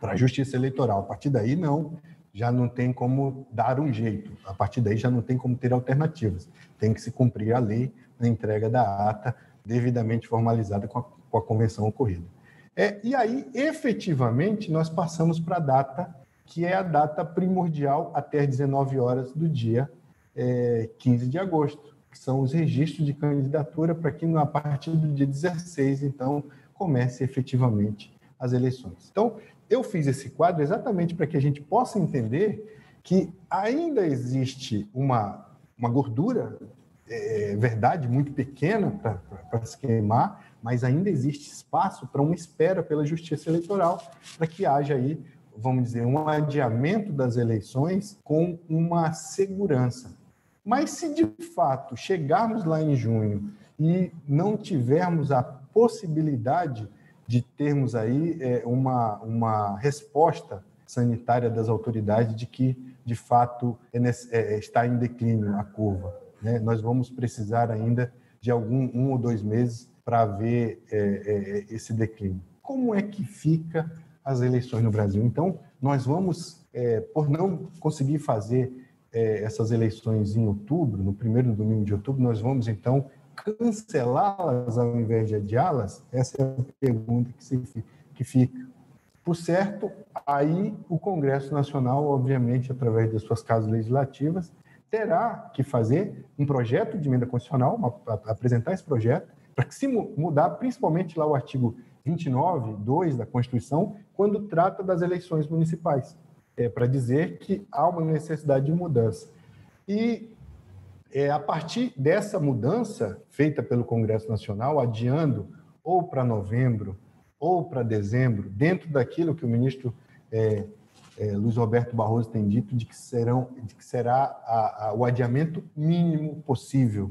para a Justiça Eleitoral. A partir daí, não, já não tem como dar um jeito. A partir daí, já não tem como ter alternativas. Tem que se cumprir a lei na entrega da ata devidamente formalizada com a, com a convenção ocorrida. É, e aí, efetivamente, nós passamos para a data que é a data primordial até as 19 horas do dia é, 15 de agosto, que são os registros de candidatura para que a partir do dia 16, então, comece efetivamente as eleições. Então, eu fiz esse quadro exatamente para que a gente possa entender que ainda existe uma, uma gordura, é, verdade, muito pequena para se queimar, mas ainda existe espaço para uma espera pela justiça eleitoral, para que haja aí, vamos dizer, um adiamento das eleições com uma segurança. Mas se de fato chegarmos lá em junho e não tivermos a possibilidade de termos aí é, uma, uma resposta sanitária das autoridades de que, de fato, é, é, está em declínio a curva. Né? Nós vamos precisar ainda de algum um ou dois meses para ver é, é, esse declínio. Como é que fica as eleições no Brasil? Então, nós vamos, é, por não conseguir fazer é, essas eleições em outubro, no primeiro domingo de outubro, nós vamos então cancelá-las ao invés de adiá-las? Essa é a pergunta que, se, que fica. Por certo, aí o Congresso Nacional, obviamente, através das suas casas legislativas, terá que fazer um projeto de emenda constitucional, uma, apresentar esse projeto, para que se mudar, principalmente lá o artigo 29, 2 da Constituição, quando trata das eleições municipais, é, para dizer que há uma necessidade de mudança. E é, a partir dessa mudança feita pelo Congresso Nacional, adiando ou para novembro ou para dezembro, dentro daquilo que o ministro é, é, Luiz Roberto Barroso tem dito de que, serão, de que será a, a, o adiamento mínimo possível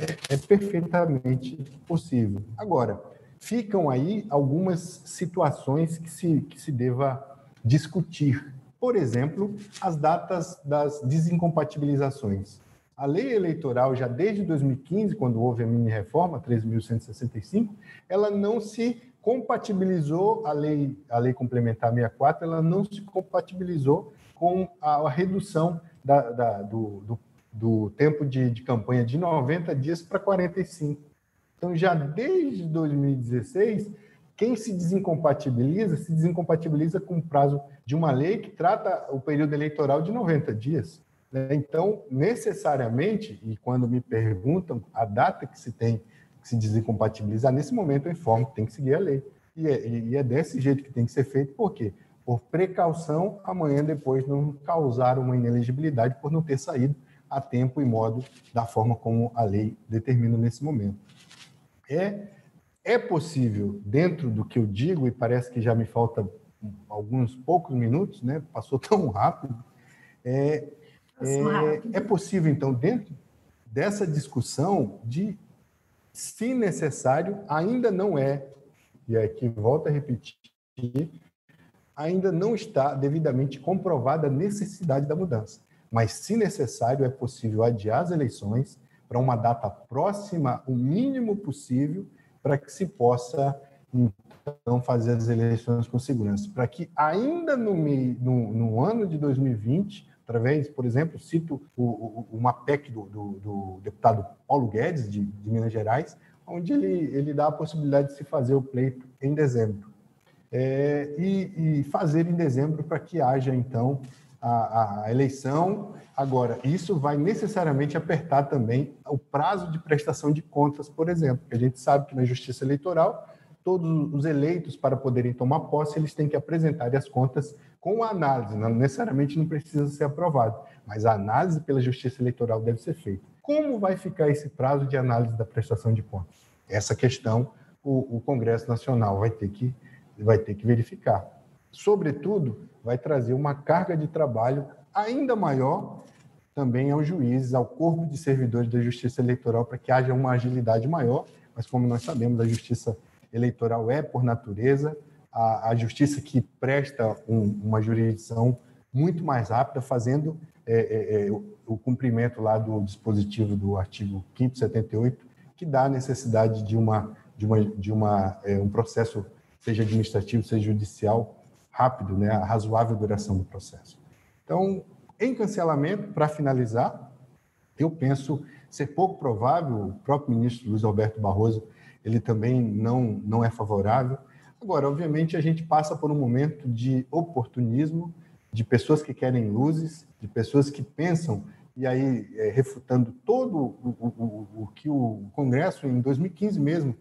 é, é perfeitamente possível. Agora, ficam aí algumas situações que se, que se deva discutir. Por exemplo, as datas das desincompatibilizações. A lei eleitoral, já desde 2015, quando houve a mini-reforma, 3.165, ela não se compatibilizou, a lei, a lei complementar 64, ela não se compatibilizou com a, a redução da, da, do, do do tempo de, de campanha de 90 dias para 45. Então, já desde 2016, quem se desincompatibiliza, se desincompatibiliza com o prazo de uma lei que trata o período eleitoral de 90 dias. Né? Então, necessariamente, e quando me perguntam a data que se tem que se desincompatibilizar, nesse momento eu informo que tem que seguir a lei. E é, e é desse jeito que tem que ser feito, por quê? Por precaução, amanhã depois não causar uma inelegibilidade por não ter saído a tempo e modo da forma como a lei determina nesse momento. É, é possível, dentro do que eu digo, e parece que já me falta alguns poucos minutos, né? passou tão rápido, é, é, é possível, então, dentro dessa discussão, de, se necessário, ainda não é, e aqui volto a repetir, ainda não está devidamente comprovada a necessidade da mudança mas, se necessário, é possível adiar as eleições para uma data próxima, o mínimo possível, para que se possa então fazer as eleições com segurança, para que ainda no, no, no, ano de 2020, através, por exemplo, cito o, o, uma PEC do, do, do, deputado Paulo Guedes, de, de, Minas Gerais, onde ele, ele dá a possibilidade de se fazer o pleito em dezembro. É, e, e fazer em dezembro para que haja, então, a, a, eleição. Agora, isso vai necessariamente apertar também o prazo de prestação de contas, por exemplo, a gente sabe que na Justiça Eleitoral, todos os eleitos, para poderem tomar posse, eles têm que apresentar as contas com a análise, não necessariamente não precisa ser aprovado, mas a análise pela Justiça Eleitoral deve ser feita. Como vai ficar esse prazo de análise da prestação de contas? Essa questão o, o Congresso Nacional vai ter que, vai ter que verificar. Sobretudo, vai trazer uma carga de trabalho ainda maior também aos juízes, ao corpo de servidores da Justiça Eleitoral, para que haja uma agilidade maior. Mas, como nós sabemos, a Justiça Eleitoral é, por natureza, a, a justiça que presta um, uma jurisdição muito mais rápida, fazendo é, é, é, o, o, cumprimento lá do dispositivo do artigo 578, que dá a necessidade de, uma, de, uma, de uma, é, um processo, seja administrativo, seja judicial, rápido, né, a razoável duração do processo. Então, em cancelamento, para finalizar, eu penso ser pouco provável, o próprio ministro Luiz Alberto Barroso, ele também não, não é favorável. Agora, obviamente, a gente passa por um momento de oportunismo, de pessoas que querem luzes, de pessoas que pensam, e aí é, refutando todo o, o, o, o que o Congresso, em 2015 mesmo,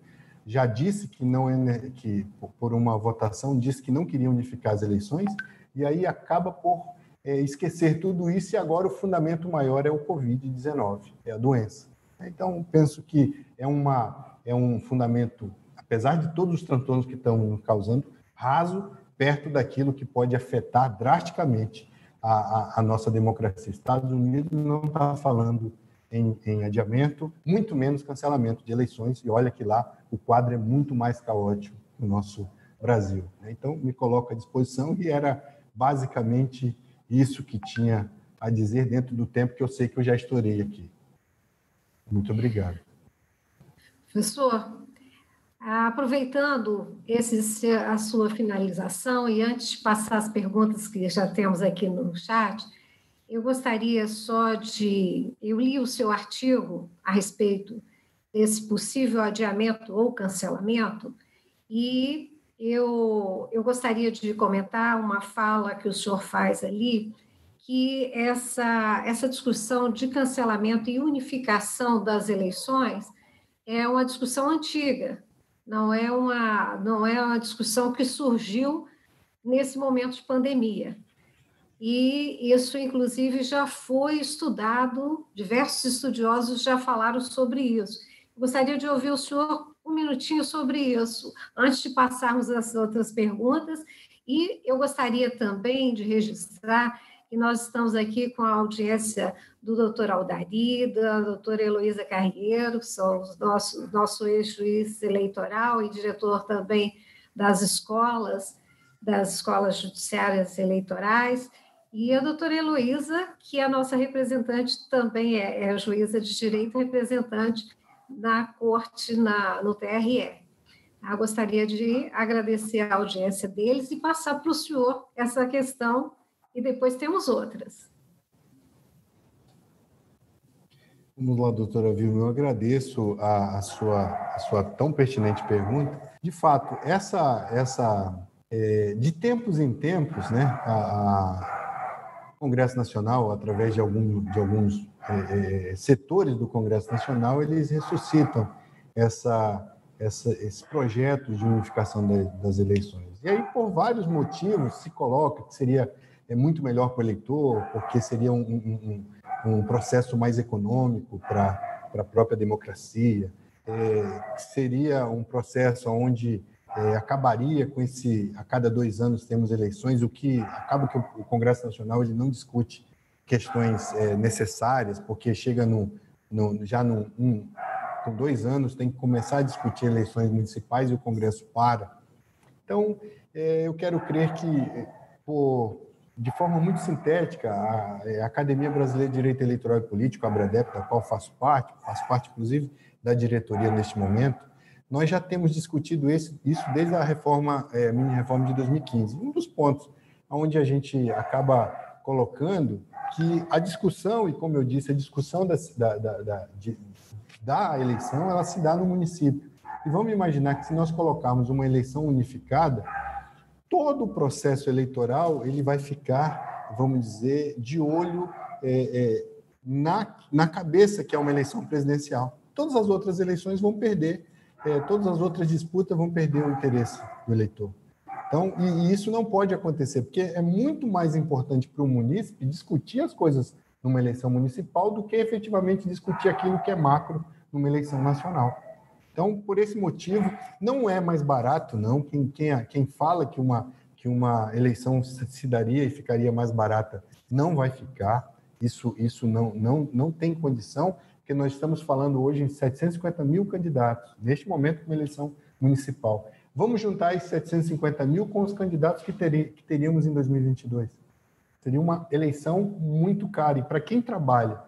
já disse que não é que por uma votação disse que não queria unificar as eleições e aí acaba por é, esquecer tudo isso e agora o fundamento maior é o Covid-19, é a doença. Então penso que é uma é um fundamento, apesar de todos os transtornos que estão causando, raso perto daquilo que pode afetar drasticamente a, a, a nossa democracia. Estados Unidos não está falando em, em adiamento, muito menos cancelamento de eleições, e olha que lá o quadro é muito mais caótico no nosso Brasil. Né? Então, me coloco à disposição e era basicamente isso que tinha a dizer dentro do tempo que eu sei que eu já estourei aqui. Muito obrigado. Professor, aproveitando esse, a sua finalização e antes de passar as perguntas que já temos aqui no chat, eu gostaria só de. Eu li o seu artigo a respeito desse possível adiamento ou cancelamento, e eu, eu gostaria de comentar uma fala que o senhor faz ali, que essa, essa discussão de cancelamento e unificação das eleições é uma discussão antiga, não é uma, não é uma discussão que surgiu nesse momento de pandemia e isso, inclusive, já foi estudado, diversos estudiosos já falaram sobre isso. Gostaria de ouvir o senhor um minutinho sobre isso, antes de passarmos às outras perguntas, e eu gostaria também de registrar que nós estamos aqui com a audiência do doutor Aldari, da doutora Heloísa Carreiro, que são os nossos, nosso ex-juiz eleitoral e diretor também das escolas, das escolas judiciárias eleitorais, e a doutora Heloísa, que é a nossa representante, também é, é juíza de direito, representante na corte, na, no TRE. Eu gostaria de agradecer a audiência deles e passar para o senhor essa questão, e depois temos outras. Vamos lá, doutora Vilma, eu agradeço a, a, sua, a sua tão pertinente pergunta. De fato, essa, essa é, de tempos em tempos, né, a, Congresso Nacional, através de, algum, de alguns é, é, setores do Congresso Nacional, eles ressuscitam essa, essa, esse projeto de unificação de, das eleições. E aí, por vários motivos, se coloca que seria é muito melhor para o eleitor, porque seria um, um, um processo mais econômico para a própria democracia, é, seria um processo onde é, acabaria com esse a cada dois anos temos eleições, o que acaba que o Congresso Nacional ele não discute questões é, necessárias, porque chega no, no já no, um, com dois anos tem que começar a discutir eleições municipais e o Congresso para. Então, é, eu quero crer que por de forma muito sintética, a, a Academia Brasileira de Direito Eleitoral e Político, a ABRADEP, da qual faço parte, faço parte, inclusive, da diretoria neste momento, nós já temos discutido esse, isso desde a reforma, é, mini reforma de 2015. Um dos pontos onde a gente acaba colocando que a discussão, e como eu disse, a discussão da, da, da, de, da eleição, ela se dá no município. E vamos imaginar que se nós colocarmos uma eleição unificada, todo o processo eleitoral ele vai ficar, vamos dizer, de olho é, é, na, na cabeça que é uma eleição presidencial. Todas as outras eleições vão perder, é, todas as outras disputas vão perder o interesse do eleitor. Então, e, e isso não pode acontecer, porque é muito mais importante para o munícipe discutir as coisas numa eleição municipal do que efetivamente discutir aquilo que é macro numa eleição nacional. Então, por esse motivo, não é mais barato, não. Quem, quem, quem fala que uma, que uma eleição se daria e ficaria mais barata não vai ficar. Isso, isso não, não, não tem condição, porque nós estamos falando hoje em 750 mil candidatos, neste momento, uma eleição municipal. Vamos juntar esses 750 mil com os candidatos que, que teríamos em 2022. Seria uma eleição muito cara. E para quem trabalha,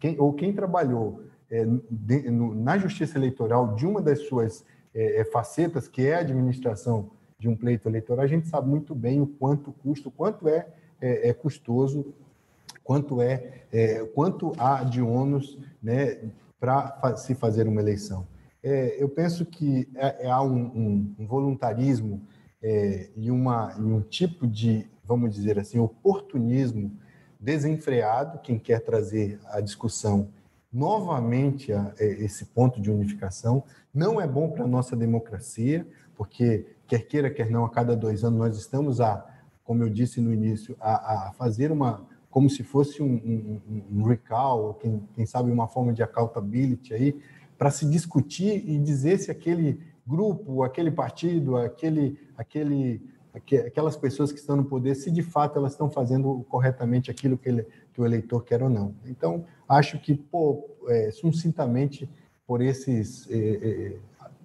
quem, ou quem trabalhou é, de, no, na justiça eleitoral de uma das suas é, é, facetas, que é a administração de um pleito eleitoral, a gente sabe muito bem o quanto custa, o quanto é, é, é custoso, quanto é, é, quanto há de ônus né, para se fazer uma eleição. É, eu penso que há um, um, um voluntarismo e, uma, e um tipo de, vamos dizer assim, oportunismo desenfreado, quem quer trazer a discussão novamente a, a esse ponto de unificação. Não é bom para a nossa democracia, porque, quer queira, quer não, a cada dois anos nós estamos a, como eu disse no início, a, a fazer uma, como se fosse um, um, um recall, ou quem, quem sabe uma forma de accountability aí, para se discutir e dizer se aquele grupo, aquele partido, aquele, aquele, aquelas pessoas que estão no poder, se de fato elas estão fazendo corretamente aquilo que, ele, que o eleitor quer ou não. Então, acho que, pô, é, sucintamente, por esses, é, é,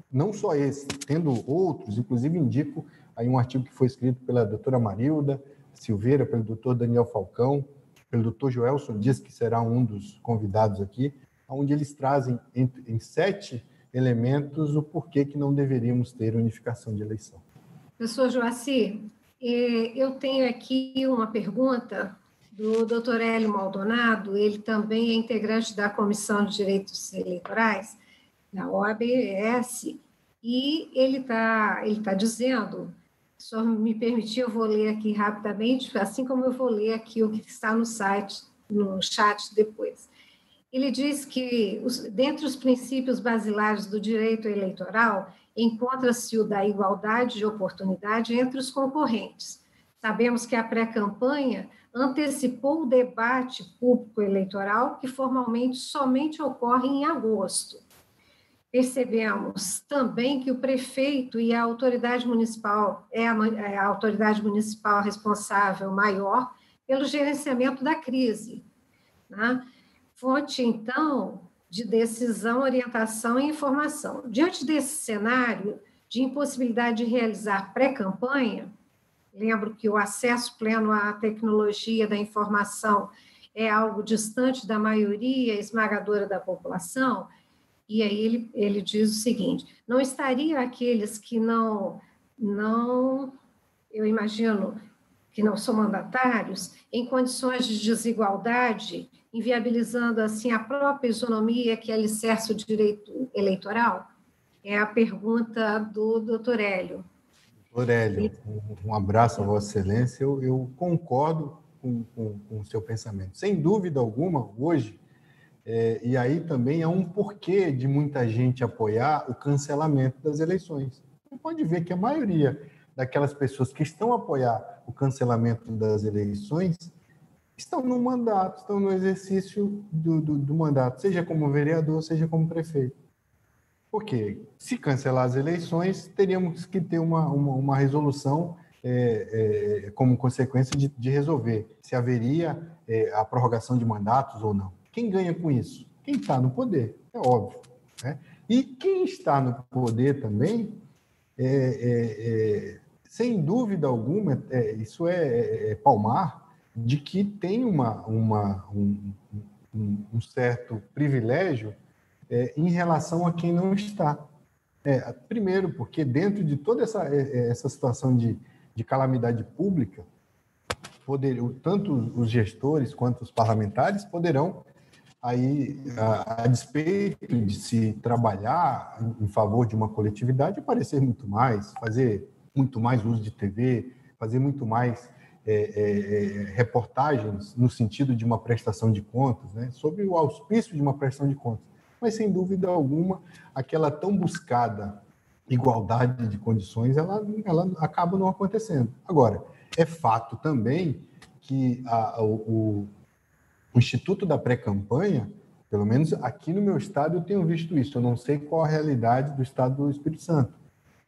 não só esse, tendo outros, inclusive indico aí um artigo que foi escrito pela doutora Marilda Silveira, pelo doutor Daniel Falcão, pelo doutor Joelson Dias, que será um dos convidados aqui, onde eles trazem em, em sete elementos o porquê que não deveríamos ter unificação de eleição. Professor Joaci, é, eu tenho aqui uma pergunta do Dr. Hélio Maldonado, ele também é integrante da Comissão de Direitos Eleitorais, da OABS, e ele está ele tá dizendo, se o me permitir, eu vou ler aqui rapidamente, assim como eu vou ler aqui o que está no site, no chat depois. Ele diz que, os, dentre os princípios basilares do direito eleitoral, encontra-se o da igualdade de oportunidade entre os concorrentes. Sabemos que a pré-campanha antecipou o debate público eleitoral, que formalmente somente ocorre em agosto. Percebemos também que o prefeito e a autoridade municipal é a, é a autoridade municipal responsável maior pelo gerenciamento da crise. Né? Fonte, então, de decisão, orientação e informação. Diante desse cenário de impossibilidade de realizar pré-campanha, Lembro que o acesso pleno à tecnologia da informação é algo distante da maioria esmagadora da população. E aí ele, ele diz o seguinte: não estaria aqueles que não, não, eu imagino, que não são mandatários, em condições de desigualdade, inviabilizando assim a própria isonomia que alicerce o direito eleitoral? É a pergunta do doutor Hélio. Aurélio, um abraço a Vossa Excelência. Eu, eu concordo com, com, com, o seu pensamento. Sem dúvida alguma, hoje, é, e aí também há um porquê de muita gente apoiar o cancelamento das eleições. Você pode ver que a maioria daquelas pessoas que estão a apoiar o cancelamento das eleições estão no mandato, estão no exercício do, do, do mandato, seja como vereador, seja como prefeito. Porque se cancelar as eleições, teríamos que ter uma, uma, uma resolução é, é, como consequência de, de, resolver se haveria é, a prorrogação de mandatos ou não. Quem ganha com isso? Quem está no poder, é óbvio. Né? E quem está no poder também, é, é, é sem dúvida alguma, isso é, palmar, de que tem uma, uma, um, um certo privilégio é, em relação a quem não está. É, primeiro, porque dentro de toda essa, é, é, essa situação de, de calamidade pública, poder, tanto os gestores quanto os parlamentares poderão, aí, a, a despeito de se trabalhar em favor de uma coletividade, aparecer muito mais, fazer muito mais uso de TV, fazer muito mais é, é, é, reportagens no sentido de uma prestação de contas, né, sobre o auspício de uma prestação de contas. Mas, sem dúvida alguma, aquela tão buscada igualdade de condições, ela, ela acaba não acontecendo. Agora, é fato também que a, o, o Instituto da Pré-Campanha, pelo menos aqui no meu estado, eu tenho visto isso. Eu não sei qual a realidade do estado do Espírito Santo,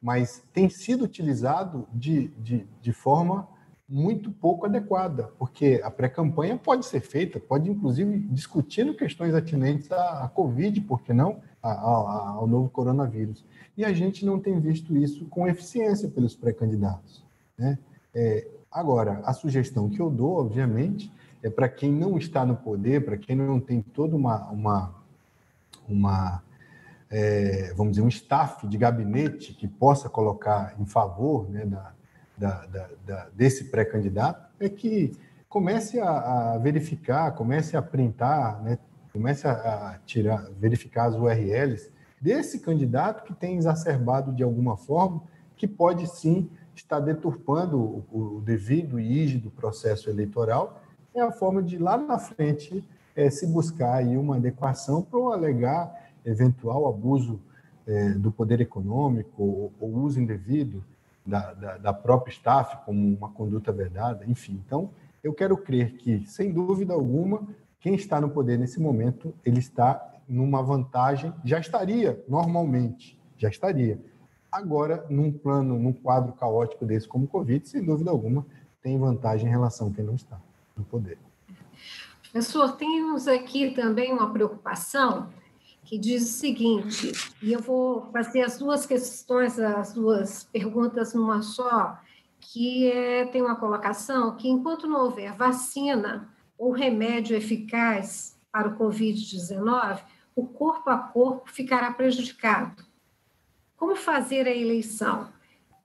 mas tem sido utilizado de, de, de forma muito pouco adequada, porque a pré-campanha pode ser feita, pode inclusive discutindo questões atinentes à, à Covid, por que não, ao novo coronavírus. E a gente não tem visto isso com eficiência pelos pré-candidatos. Né? É, agora, a sugestão que eu dou, obviamente, é para quem não está no poder, para quem não tem toda uma, uma, uma é, vamos dizer, um staff de gabinete que possa colocar em favor né, da, da, da, da, desse pré-candidato é que comece a, a, verificar, comece a printar, né, comece a, a, tirar, verificar as URLs desse candidato que tem exacerbado de alguma forma, que pode sim estar deturpando o, devido e rígido processo eleitoral, é a forma de lá na frente é, se buscar aí uma adequação para alegar eventual abuso é, do poder econômico ou, ou uso indevido da, da, da própria staff como uma conduta vedada, enfim. Então, eu quero crer que, sem dúvida alguma, quem está no poder nesse momento, ele está numa vantagem, já estaria normalmente, já estaria. Agora, num plano, num quadro caótico desse como o Covid, sem dúvida alguma, tem vantagem em relação a quem não está no poder. Professor, temos aqui também uma preocupação que diz o seguinte, e eu vou fazer as duas questões, as duas perguntas numa só, que é, tem uma colocação que enquanto não houver vacina ou remédio eficaz para o Covid-19, o corpo a corpo ficará prejudicado. Como fazer a eleição?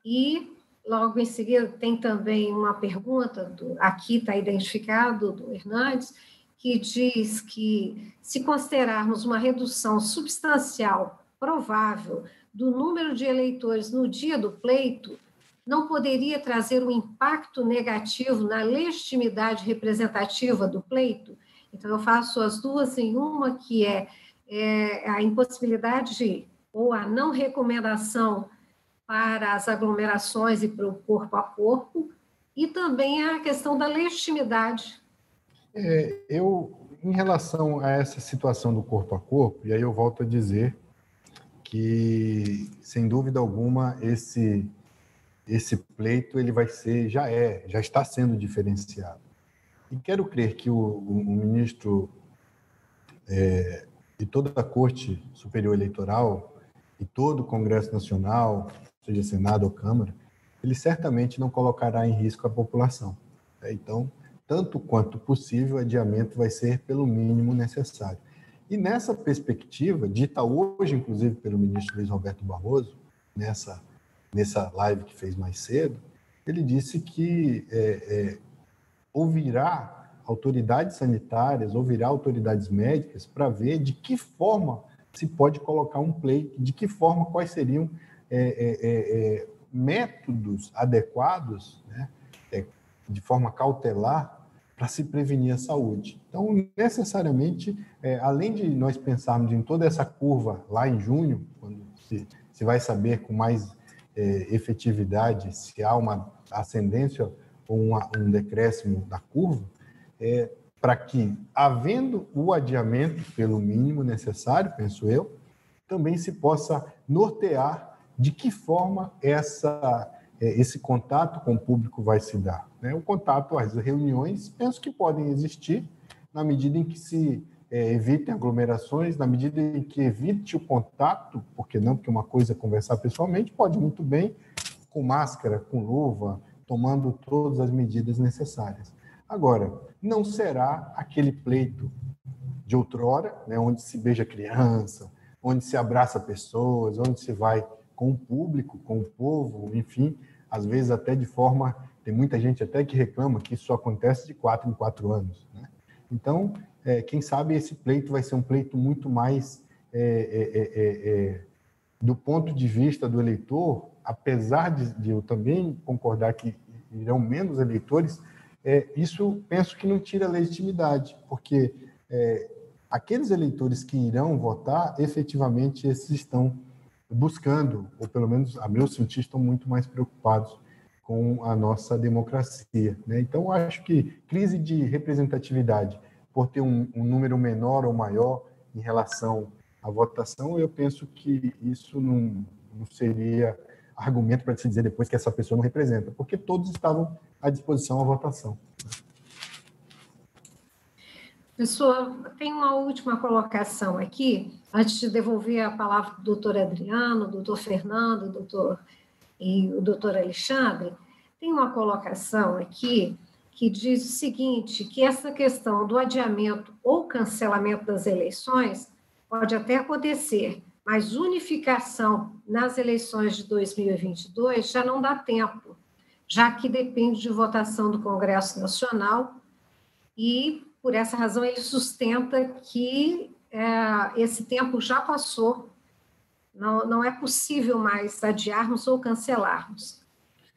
E logo em seguida tem também uma pergunta, do, aqui está identificado, do Hernandes, que diz que, se considerarmos uma redução substancial provável do número de eleitores no dia do pleito, não poderia trazer um impacto negativo na legitimidade representativa do pleito? Então, eu faço as duas em uma, que é, é a impossibilidade ou a não recomendação para as aglomerações e para o corpo a corpo, e também a questão da legitimidade é, eu, em relação a essa situação do corpo a corpo, e aí eu volto a dizer que, sem dúvida alguma, esse esse pleito ele vai ser, já é, já está sendo diferenciado. E quero crer que o, o, ministro é, e toda a Corte Superior Eleitoral e todo o Congresso Nacional, seja Senado ou Câmara, ele certamente não colocará em risco a população. É, então, tanto quanto possível, o adiamento vai ser pelo mínimo necessário. E nessa perspectiva, dita hoje, inclusive, pelo ministro Luiz Roberto Barroso, nessa, nessa live que fez mais cedo, ele disse que é, é, ouvirá autoridades sanitárias, ouvirá autoridades médicas para ver de que forma se pode colocar um pleito, de que forma, quais seriam é, é, é, é métodos adequados, né, de forma cautelar, para se prevenir a saúde. Então, necessariamente, é, além de nós pensarmos em toda essa curva lá em junho, quando se, se vai saber com mais é, efetividade se há uma ascendência ou uma, um decréscimo da curva, é, para que, havendo o adiamento pelo mínimo necessário, penso eu, também se possa nortear de que forma essa é, esse contato com o público vai se dar. Né? O contato, as reuniões, penso que podem existir na medida em que se é, evitem aglomerações, na medida em que evite o contato, porque não, porque uma coisa é conversar pessoalmente, pode muito bem com máscara, com luva, tomando todas as medidas necessárias. Agora, não será aquele pleito de outrora, né, onde se beija criança, onde se abraça pessoas, onde se vai com o público, com o povo, enfim, às vezes até de forma. Tem muita gente até que reclama que isso acontece de quatro em quatro anos. Né? Então, é, quem sabe esse pleito vai ser um pleito muito mais é, é, é, é do ponto de vista do eleitor, apesar de, de, eu também concordar que irão menos eleitores, é, isso penso que não tira legitimidade, porque aqueles eleitores que irão votar, efetivamente, esses estão buscando, ou pelo menos a meu sentir, estão muito mais preocupados com a nossa democracia. Né? Então, acho que crise de representatividade, por ter um, um número menor ou maior em relação à votação, eu penso que isso não, não seria argumento para se dizer depois que essa pessoa não representa, porque todos estavam à disposição à votação. Pessoa, tem uma última colocação aqui, antes de devolver a palavra para o doutor Adriano, doutor Fernando, doutor, e o doutor Alexandre. Tem uma colocação aqui que diz o seguinte, que essa questão do adiamento ou cancelamento das eleições pode até acontecer, mas unificação nas eleições de 2022 já não dá tempo, já que depende de votação do Congresso Nacional e por essa razão, ele sustenta que é, esse tempo já passou, não, não é possível mais adiarmos ou cancelarmos.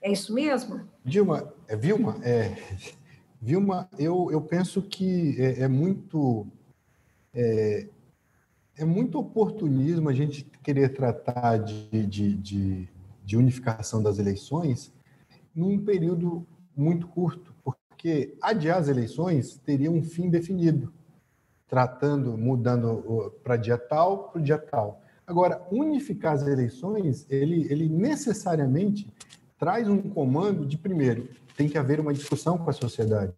É isso mesmo? Dilma, é, Vilma, é, Vilma eu, eu penso que é, é muito é, é, muito oportunismo a gente querer tratar de, de, de, de unificação das eleições num período muito curto, porque adiar as eleições teria um fim definido, tratando, mudando para dia tal para dia tal. Agora, unificar as eleições, ele, ele necessariamente traz um comando de, primeiro, tem que haver uma discussão com a sociedade,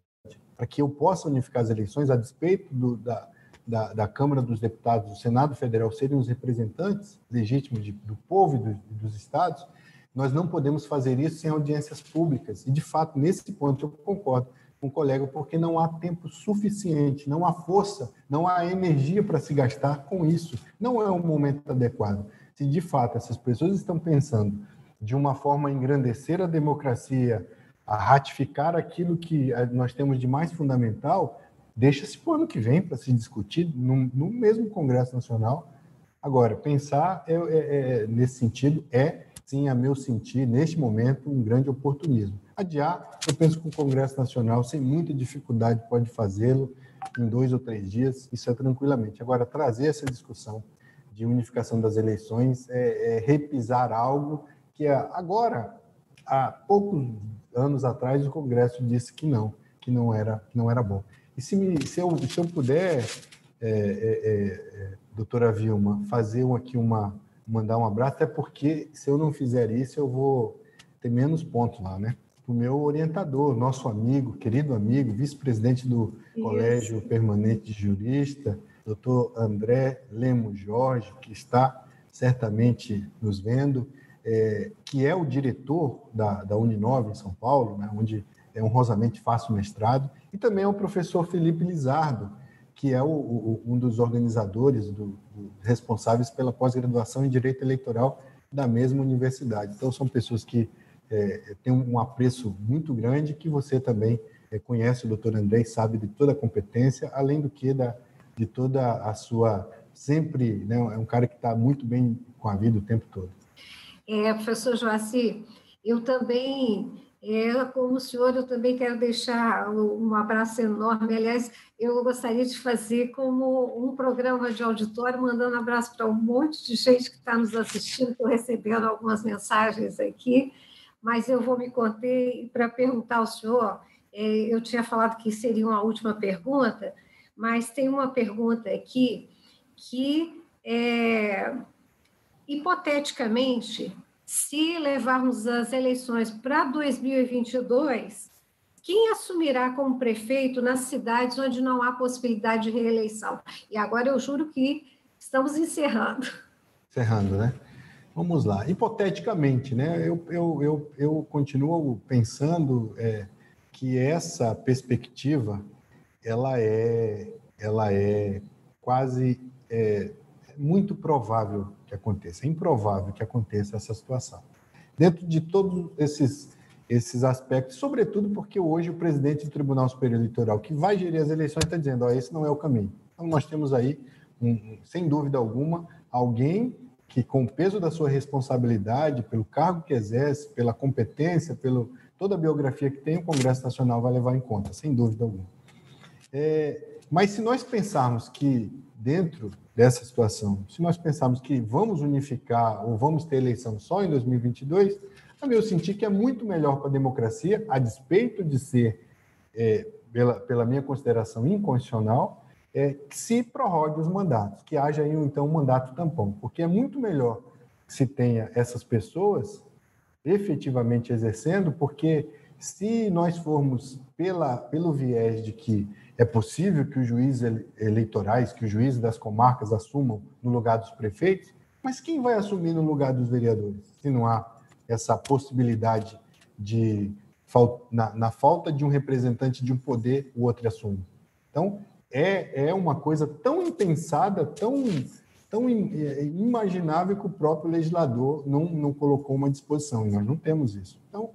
para que eu possa unificar as eleições, a despeito do, da, da, da, Câmara dos Deputados, do Senado Federal serem os representantes legítimos de, do povo e do, dos estados, nós não podemos fazer isso sem audiências públicas. E, de fato, nesse ponto eu concordo com o colega, porque não há tempo suficiente, não há força, não há energia para se gastar com isso. Não é um momento adequado. Se, de fato, essas pessoas estão pensando de uma forma a engrandecer a democracia, a ratificar aquilo que nós temos de mais fundamental, deixa-se para o ano que vem para se discutir no, no, mesmo Congresso Nacional. Agora, pensar é, é, é, nesse sentido é sim, a meu sentir, neste momento, um grande oportunismo. Adiar, eu penso que o Congresso Nacional, sem muita dificuldade, pode fazê-lo em dois ou três dias, isso é tranquilamente. Agora, trazer essa discussão de unificação das eleições é, é repisar algo que agora, há poucos anos atrás, o Congresso disse que não, que não era, que não era bom. E se, me, se, eu, se eu puder, é, é, é, é doutora Vilma, fazer aqui uma, mandar um abraço, até porque se eu não fizer isso, eu vou ter menos pontos lá, né? O meu orientador, nosso amigo, querido amigo, vice-presidente do isso. Colégio Permanente de Jurista, doutor André Lemos Jorge, que está certamente nos vendo, é, que é o diretor da, da Uninove em São Paulo, né, onde é honrosamente faço mestrado, e também é o professor Felipe Lizardo, que é o, o, um dos organizadores, do, do, responsáveis pela pós-graduação em Direito Eleitoral da mesma universidade. Então, são pessoas que é, têm um apreço muito grande, que você também é, conhece o doutor André sabe de toda a competência, além do que da, de toda a sua. Sempre, né, é um cara que está muito bem com a vida o tempo todo. É, professor Joaci, eu também é, como o senhor, eu também quero deixar um abraço enorme. Aliás, eu gostaria de fazer como um programa de auditório, mandando abraço para um monte de gente que está nos assistindo. Estou recebendo algumas mensagens aqui, mas eu vou me conter para perguntar ao senhor. É, eu tinha falado que seria uma última pergunta, mas tem uma pergunta aqui que, é, hipoteticamente, se levarmos as eleições para 2022, quem assumirá como prefeito nas cidades onde não há possibilidade de reeleição? E agora eu juro que estamos encerrando. Encerrando, né? Vamos lá. Hipoteticamente, né? Eu, eu, eu, eu continuo pensando, é, que essa perspectiva ela é, ela é quase é, muito provável aconteça, é improvável que aconteça essa situação. Dentro de todos esses, esses aspectos, sobretudo porque hoje o presidente do Tribunal Superior Eleitoral, que vai gerir as eleições, está dizendo: ó, esse não é o caminho. Então, nós temos aí, um, sem dúvida alguma, alguém que, com o peso da sua responsabilidade, pelo cargo que exerce, pela competência, pelo toda a biografia que tem, o Congresso Nacional vai levar em conta, sem dúvida alguma. É, mas se nós pensarmos que dentro dessa situação, se nós pensarmos que vamos unificar ou vamos ter eleição só em 2022, eu senti que é muito melhor para a democracia, a despeito de ser, é, pela, pela minha consideração, inconstitucional, é, que se prorrogue os mandatos, que haja aí, então, um mandato tampão, porque é muito melhor que se tenha essas pessoas efetivamente exercendo, porque se nós formos pela, pelo viés de que é possível que os juízes eleitorais, que os juízes das comarcas assumam no lugar dos prefeitos, mas quem vai assumir no lugar dos vereadores? Se não há essa possibilidade de, na, na falta de um representante de um poder, o outro assume. Então, é, é uma coisa tão impensada, tão, tão é, imaginável que o próprio legislador não, não colocou uma disposição, e nós não temos isso. Então,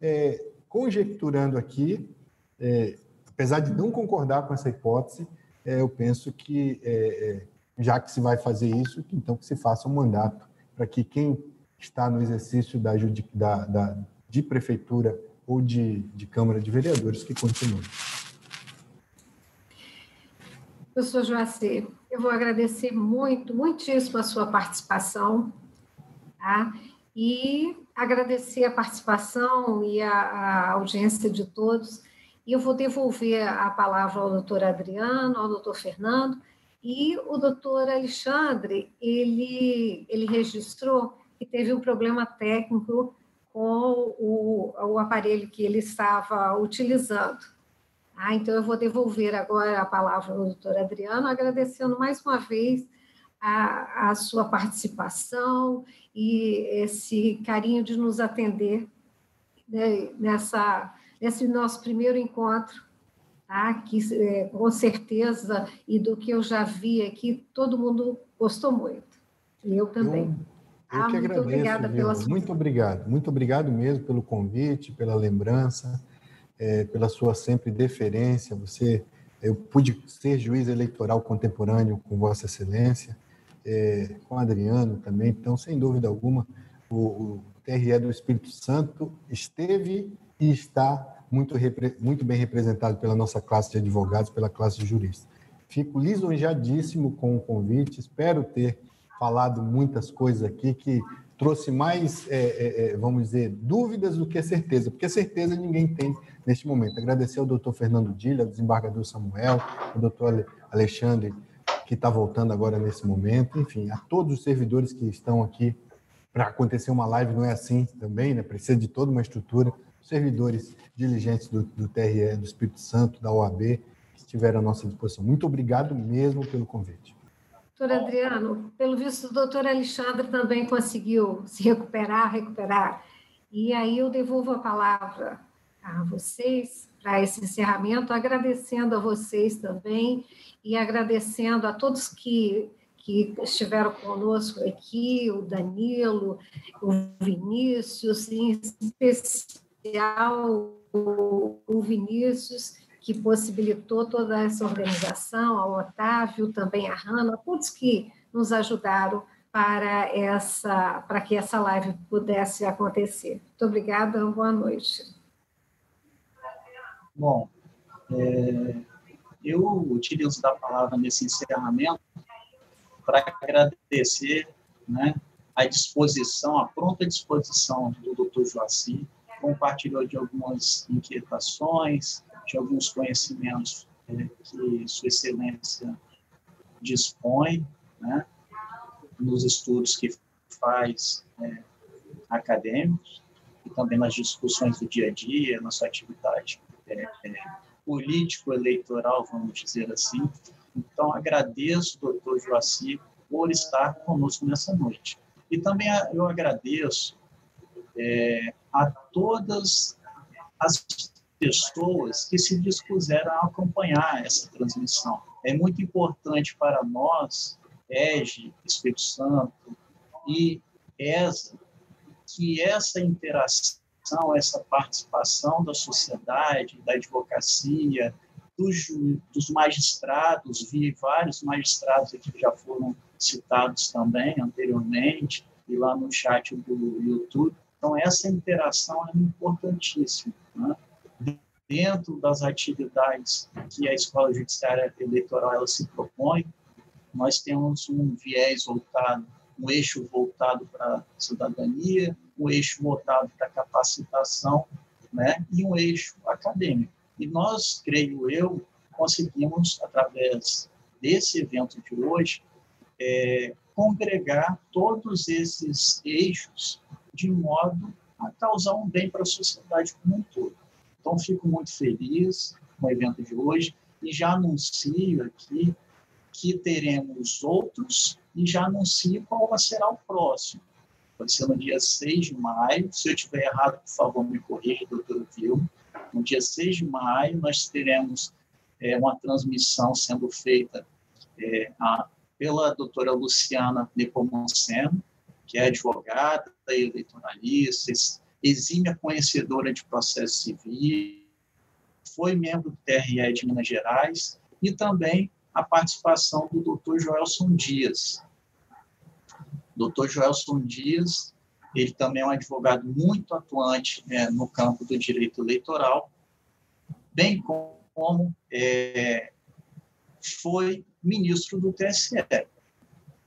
é, conjecturando aqui, é, apesar de não concordar com essa hipótese, é, eu penso que, é, é, já que se vai fazer isso, então que se faça um mandato para que quem está no exercício da, da, da, de prefeitura ou de, de Câmara de Vereadores que continue. Professor Joacir, eu vou agradecer muito, muitíssimo a sua participação, tá? e agradecer a participação e a, a audiência de todos. E eu vou devolver a palavra ao doutor Adriano, ao doutor Fernando, e o doutor Alexandre, ele, ele registrou que teve um problema técnico com o, o aparelho que ele estava utilizando. Ah, então, eu vou devolver agora a palavra ao doutor Adriano, agradecendo mais uma vez a, a sua participação e esse carinho de nos atender né, nessa, nesse nosso primeiro encontro, tá? que é, com certeza, e do que eu já vi aqui, todo mundo gostou muito. E eu também. Eu, eu ah, que muito agradeço, obrigada pela sua... Muito obrigado, muito obrigado mesmo pelo convite, pela lembrança, é, pela sua sempre deferência. Você, eu pude ser juiz eleitoral contemporâneo com Vossa Excelência é, com Adriano também. Então, sem dúvida alguma, o, o TRE do Espírito Santo esteve e está muito, muito bem representado pela nossa classe de advogados, pela classe de juristas. Fico lisonjadíssimo com o convite, espero ter falado muitas coisas aqui que trouxe mais, é, é, é vamos dizer, dúvidas do que certeza, porque certeza ninguém tem neste momento. Agradecer ao doutor Fernando Dilha, ao desembargador Samuel, ao doutor Alexandre que está voltando agora nesse momento, enfim, a todos os servidores que estão aqui para acontecer uma live, não é assim também, né? Precisa de toda uma estrutura. Servidores diligentes do, do TRE, do Espírito Santo, da OAB, que estiveram à nossa disposição. Muito obrigado mesmo pelo convite. Doutor Adriano, pelo visto, o doutor Alexandre também conseguiu se recuperar, recuperar. E aí eu devolvo a palavra a vocês para esse encerramento, agradecendo a vocês também e agradecendo a todos que, que estiveram conosco aqui, o Danilo, o Vinícius, em especial o Vinícius, que possibilitou toda essa organização, ao Otávio, também a Hanna, todos que nos ajudaram para essa para que essa live pudesse acontecer. Muito obrigada, boa noite. Bom, é, eu utilizo da palavra nesse encerramento para agradecer né, a disposição, a pronta disposição do Dr. Joaci, compartilhou de algumas inquietações, de alguns conhecimentos é, que Sua Excelência dispõe, né, nos estudos que faz é, acadêmicos e também nas discussões do dia a dia, na sua atividade é, é, político-eleitoral, vamos dizer assim. Então, agradeço, doutor Joaci, por estar conosco nessa noite. E também eu agradeço é, a todas as pessoas que se dispuseram a acompanhar essa transmissão. É muito importante para nós, EGE, Espírito Santo e ESA, que essa interação, essa participação da sociedade, da advocacia, dos, dos magistrados, vi vários magistrados aqui que já foram citados também anteriormente, e lá no chat do YouTube. Então, essa interação é importantíssima. Né? Dentro das atividades que a Escola Judiciária Eleitoral ela se propõe, nós temos um viés voltado, um eixo voltado para a cidadania, um eixo voltado para a capacitação, né? e um eixo acadêmico. E nós, creio eu, conseguimos, através desse evento de hoje, é, congregar todos esses eixos de modo a causar um bem para a sociedade como um todo. Então, fico muito feliz com o evento de hoje e já anuncio aqui que teremos outros e já anuncio qual será o próximo. Vai ser no dia 6 de maio. Se eu estiver errado, por favor, me corrija, doutor Vilma. No dia 6 de maio, nós teremos é, uma transmissão sendo feita é, a, pela doutora Luciana Nepomuceno, que é advogada e eleitoralista, exímia conhecedora de processo civil, foi membro do TRE de Minas Gerais, e também a participação do doutor Joelson Dias. Doutor Joelson Dias ele também é um advogado muito atuante é, no campo do direito eleitoral, bem como é, foi ministro do TSE.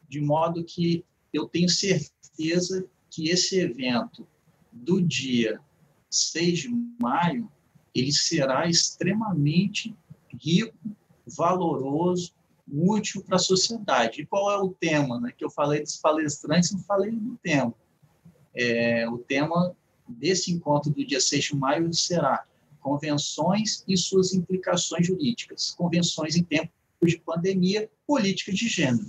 De modo que eu tenho certeza que esse evento do dia 6 de maio ele será extremamente rico, valoroso, útil para a sociedade. E qual é o tema? Né? Que eu falei dos palestrantes, não falei do tema. É, o tema desse encontro do dia 6 de maio será convenções e suas implicações jurídicas. Convenções em tempos de pandemia, política de gênero.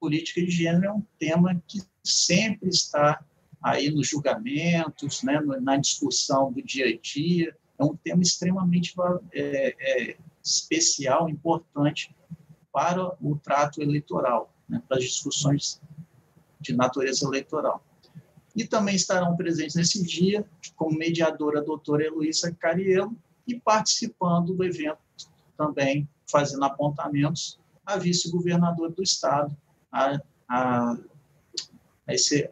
Política de gênero é um tema que sempre está aí nos julgamentos, né, na discussão do dia a dia. É um tema extremamente é, é, especial, importante para o trato eleitoral, né, para as discussões de natureza eleitoral. E também estarão presentes nesse dia, como mediadora, a doutora Heloísa Cariello, e participando do evento também, fazendo apontamentos, a vice-governadora do Estado, a, a,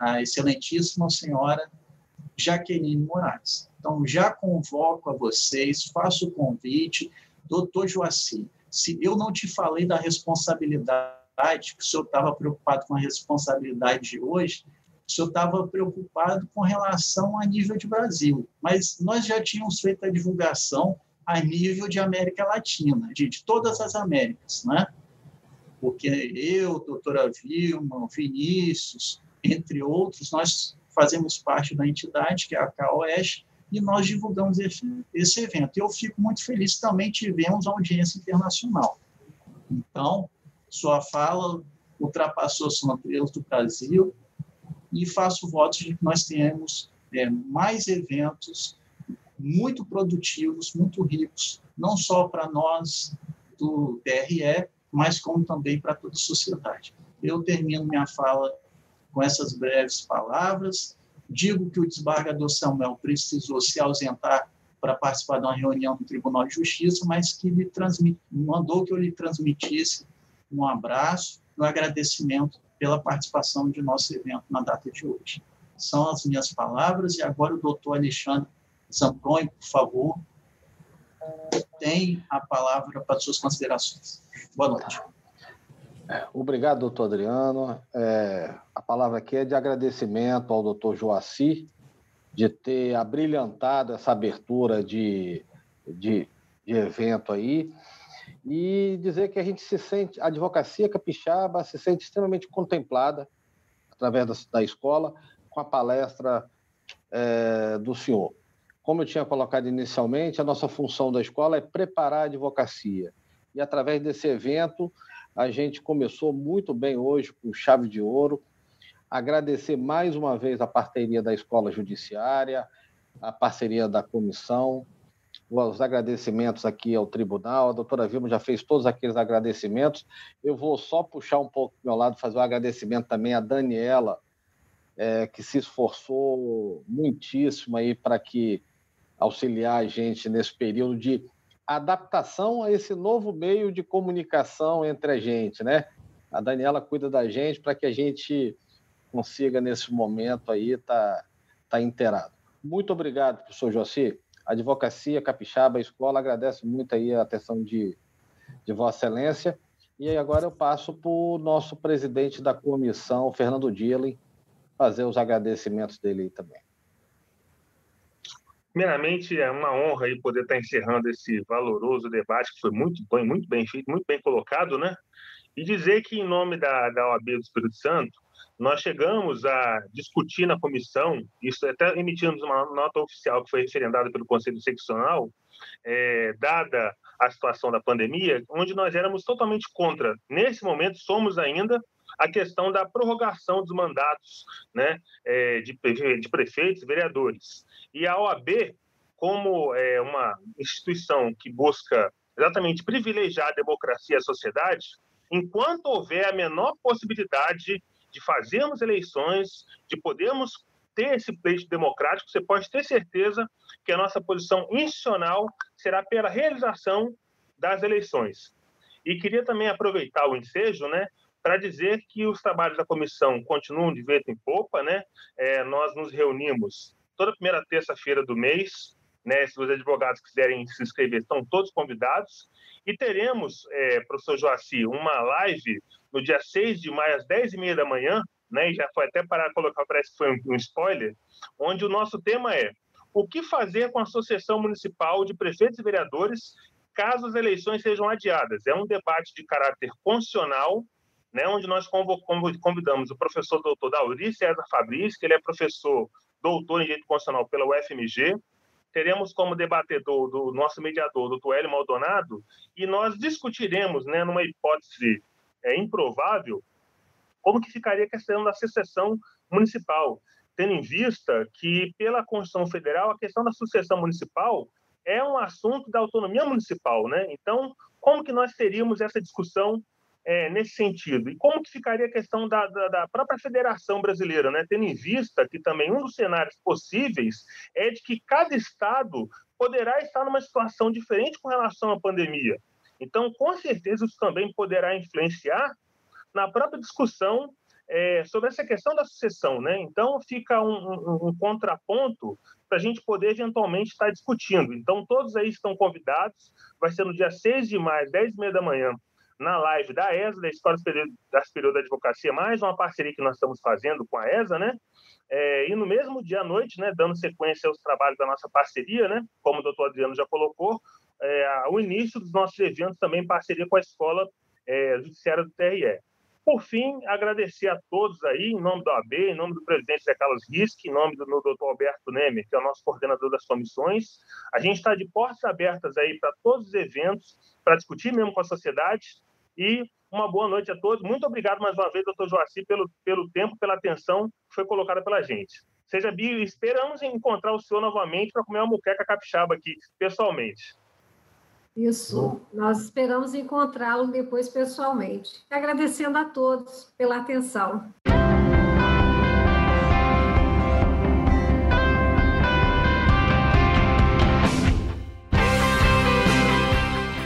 a excelentíssima senhora Jaqueline Moraes. Então, já convoco a vocês, faço o convite, doutor Joaci, se eu não te falei da responsabilidade, que o senhor estava preocupado com a responsabilidade de hoje, o senhor estava preocupado com relação a nível de Brasil, mas nós já tínhamos feito a divulgação a nível de América Latina, de, de todas as Américas, né? Porque eu, doutora Vilma, Vinícius, entre outros, nós fazemos parte da entidade, que é a CAOES, e nós divulgamos esse, evento. Eu fico muito feliz, também tivemos audiência internacional. Então, sua fala ultrapassou as fronteiras do Brasil, e faço votos de que nós tenhamos é, mais eventos muito produtivos, muito ricos, não só para nós do TRE, mas como também para toda a sociedade. Eu termino minha fala com essas breves palavras. Digo que o desembargador Samuel precisou se ausentar para participar de uma reunião do Tribunal de Justiça, mas que transmit... mandou que eu lhe transmitisse um abraço, um agradecimento pela participação de nosso evento na data de hoje. São as minhas palavras e agora o doutor Alexandre Zampronho, por favor, tem a palavra para suas considerações. Boa noite. Obrigado, doutor Adriano. É, a palavra aqui é de agradecimento ao doutor Joaci de ter abrilhantado essa abertura de, de, de evento aí e dizer que a gente se sente, a advocacia capixaba se sente extremamente contemplada através da, da escola com a palestra é, do senhor. Como eu tinha colocado inicialmente, a nossa função da escola é preparar a advocacia. E através desse evento, a gente começou muito bem hoje com chave de ouro. Agradecer mais uma vez a parceria da Escola Judiciária, a parceria da comissão, os agradecimentos aqui ao tribunal. A doutora Vilma já fez todos aqueles agradecimentos. Eu vou só puxar um pouco do meu lado, fazer um agradecimento também à Daniela, é, que se esforçou muitíssimo aí para que auxiliar a gente nesse período de adaptação a esse novo meio de comunicação entre a gente, né? A Daniela cuida da gente para que a gente consiga, nesse momento aí, estar tá, tá inteirado. Muito obrigado, professor Joci. A Advocacia Capixaba, escola, agradece muito aí a atenção de, de Vossa Excelência. E aí agora eu passo para o nosso presidente da comissão, Fernando Dillon, fazer os agradecimentos dele também. Primeiramente, é uma honra aí poder estar encerrando esse valoroso debate, que foi muito bem, muito bem feito, muito bem colocado, né? E dizer que, em nome da, da OAB do Espírito Santo, nós chegamos a discutir na comissão, isso até emitimos uma nota oficial que foi referendada pelo Conselho Seccional, é, dada a situação da pandemia, onde nós éramos totalmente contra. Nesse momento, somos ainda a questão da prorrogação dos mandatos né, é, de, de prefeitos e vereadores. E a OAB, como é uma instituição que busca exatamente privilegiar a democracia e a sociedade, enquanto houver a menor possibilidade de fazermos eleições, de podermos ter esse pleito democrático, você pode ter certeza que a nossa posição institucional será pela realização das eleições. E queria também aproveitar o ensejo, né, para dizer que os trabalhos da comissão continuam de vento em popa, né? É, nós nos reunimos toda primeira terça-feira do mês, né? Se os advogados quiserem se inscrever, estão todos convidados. E teremos, é, professor Joaci, uma live no dia 6 de maio, às 10h30 da manhã, né? E já foi até para colocar, parece que foi um, um spoiler, onde o nosso tema é o que fazer com a Associação Municipal de Prefeitos e Vereadores caso as eleições sejam adiadas. É um debate de caráter constitucional né, onde nós convidamos o professor doutor Dauri César Fabrício, que ele é professor doutor em Direito Constitucional pela UFMG, teremos como debatedor do nosso mediador, doutor Hélio Maldonado, e nós discutiremos, né, numa hipótese é, improvável, como que ficaria a questão da sucessão municipal, tendo em vista que, pela Constituição Federal, a questão da sucessão municipal é um assunto da autonomia municipal, né? Então, como que nós teríamos essa discussão é, nesse sentido? E como que ficaria a questão da, da, da, própria federação brasileira, né? tendo em vista que também um dos cenários possíveis é de que cada estado poderá estar numa situação diferente com relação à pandemia. Então, com certeza, isso também poderá influenciar na própria discussão é, sobre essa questão da sucessão. Né? Então, fica um, um, um contraponto para a gente poder eventualmente estar discutindo. Então, todos aí estão convidados. Vai ser no dia 6 de maio, 10 e meia da manhã, na live da ESA, da Escola Superior da Advocacia, mais uma parceria que nós estamos fazendo com a ESA, né? É, e no mesmo dia à noite, né, dando sequência aos trabalhos da nossa parceria, né, como o doutor Adriano já colocou, é, o início dos nossos eventos também em parceria com a Escola é, Judiciária do TRE. Por fim, agradecer a todos aí, em nome da OAB, em nome do presidente Zé Carlos Risque, em nome do meu doutor Alberto Nemer, que é o nosso coordenador das comissões. A gente está de portas abertas aí para todos os eventos, para discutir mesmo com a sociedade. E uma boa noite a todos. Muito obrigado mais uma vez, doutor Joaci, pelo, pelo tempo, pela atenção que foi colocada pela gente. Seja Bio, esperamos encontrar o senhor novamente para comer uma muqueca capixaba aqui, pessoalmente. Isso, nós esperamos encontrá-lo depois pessoalmente. Agradecendo a todos pela atenção.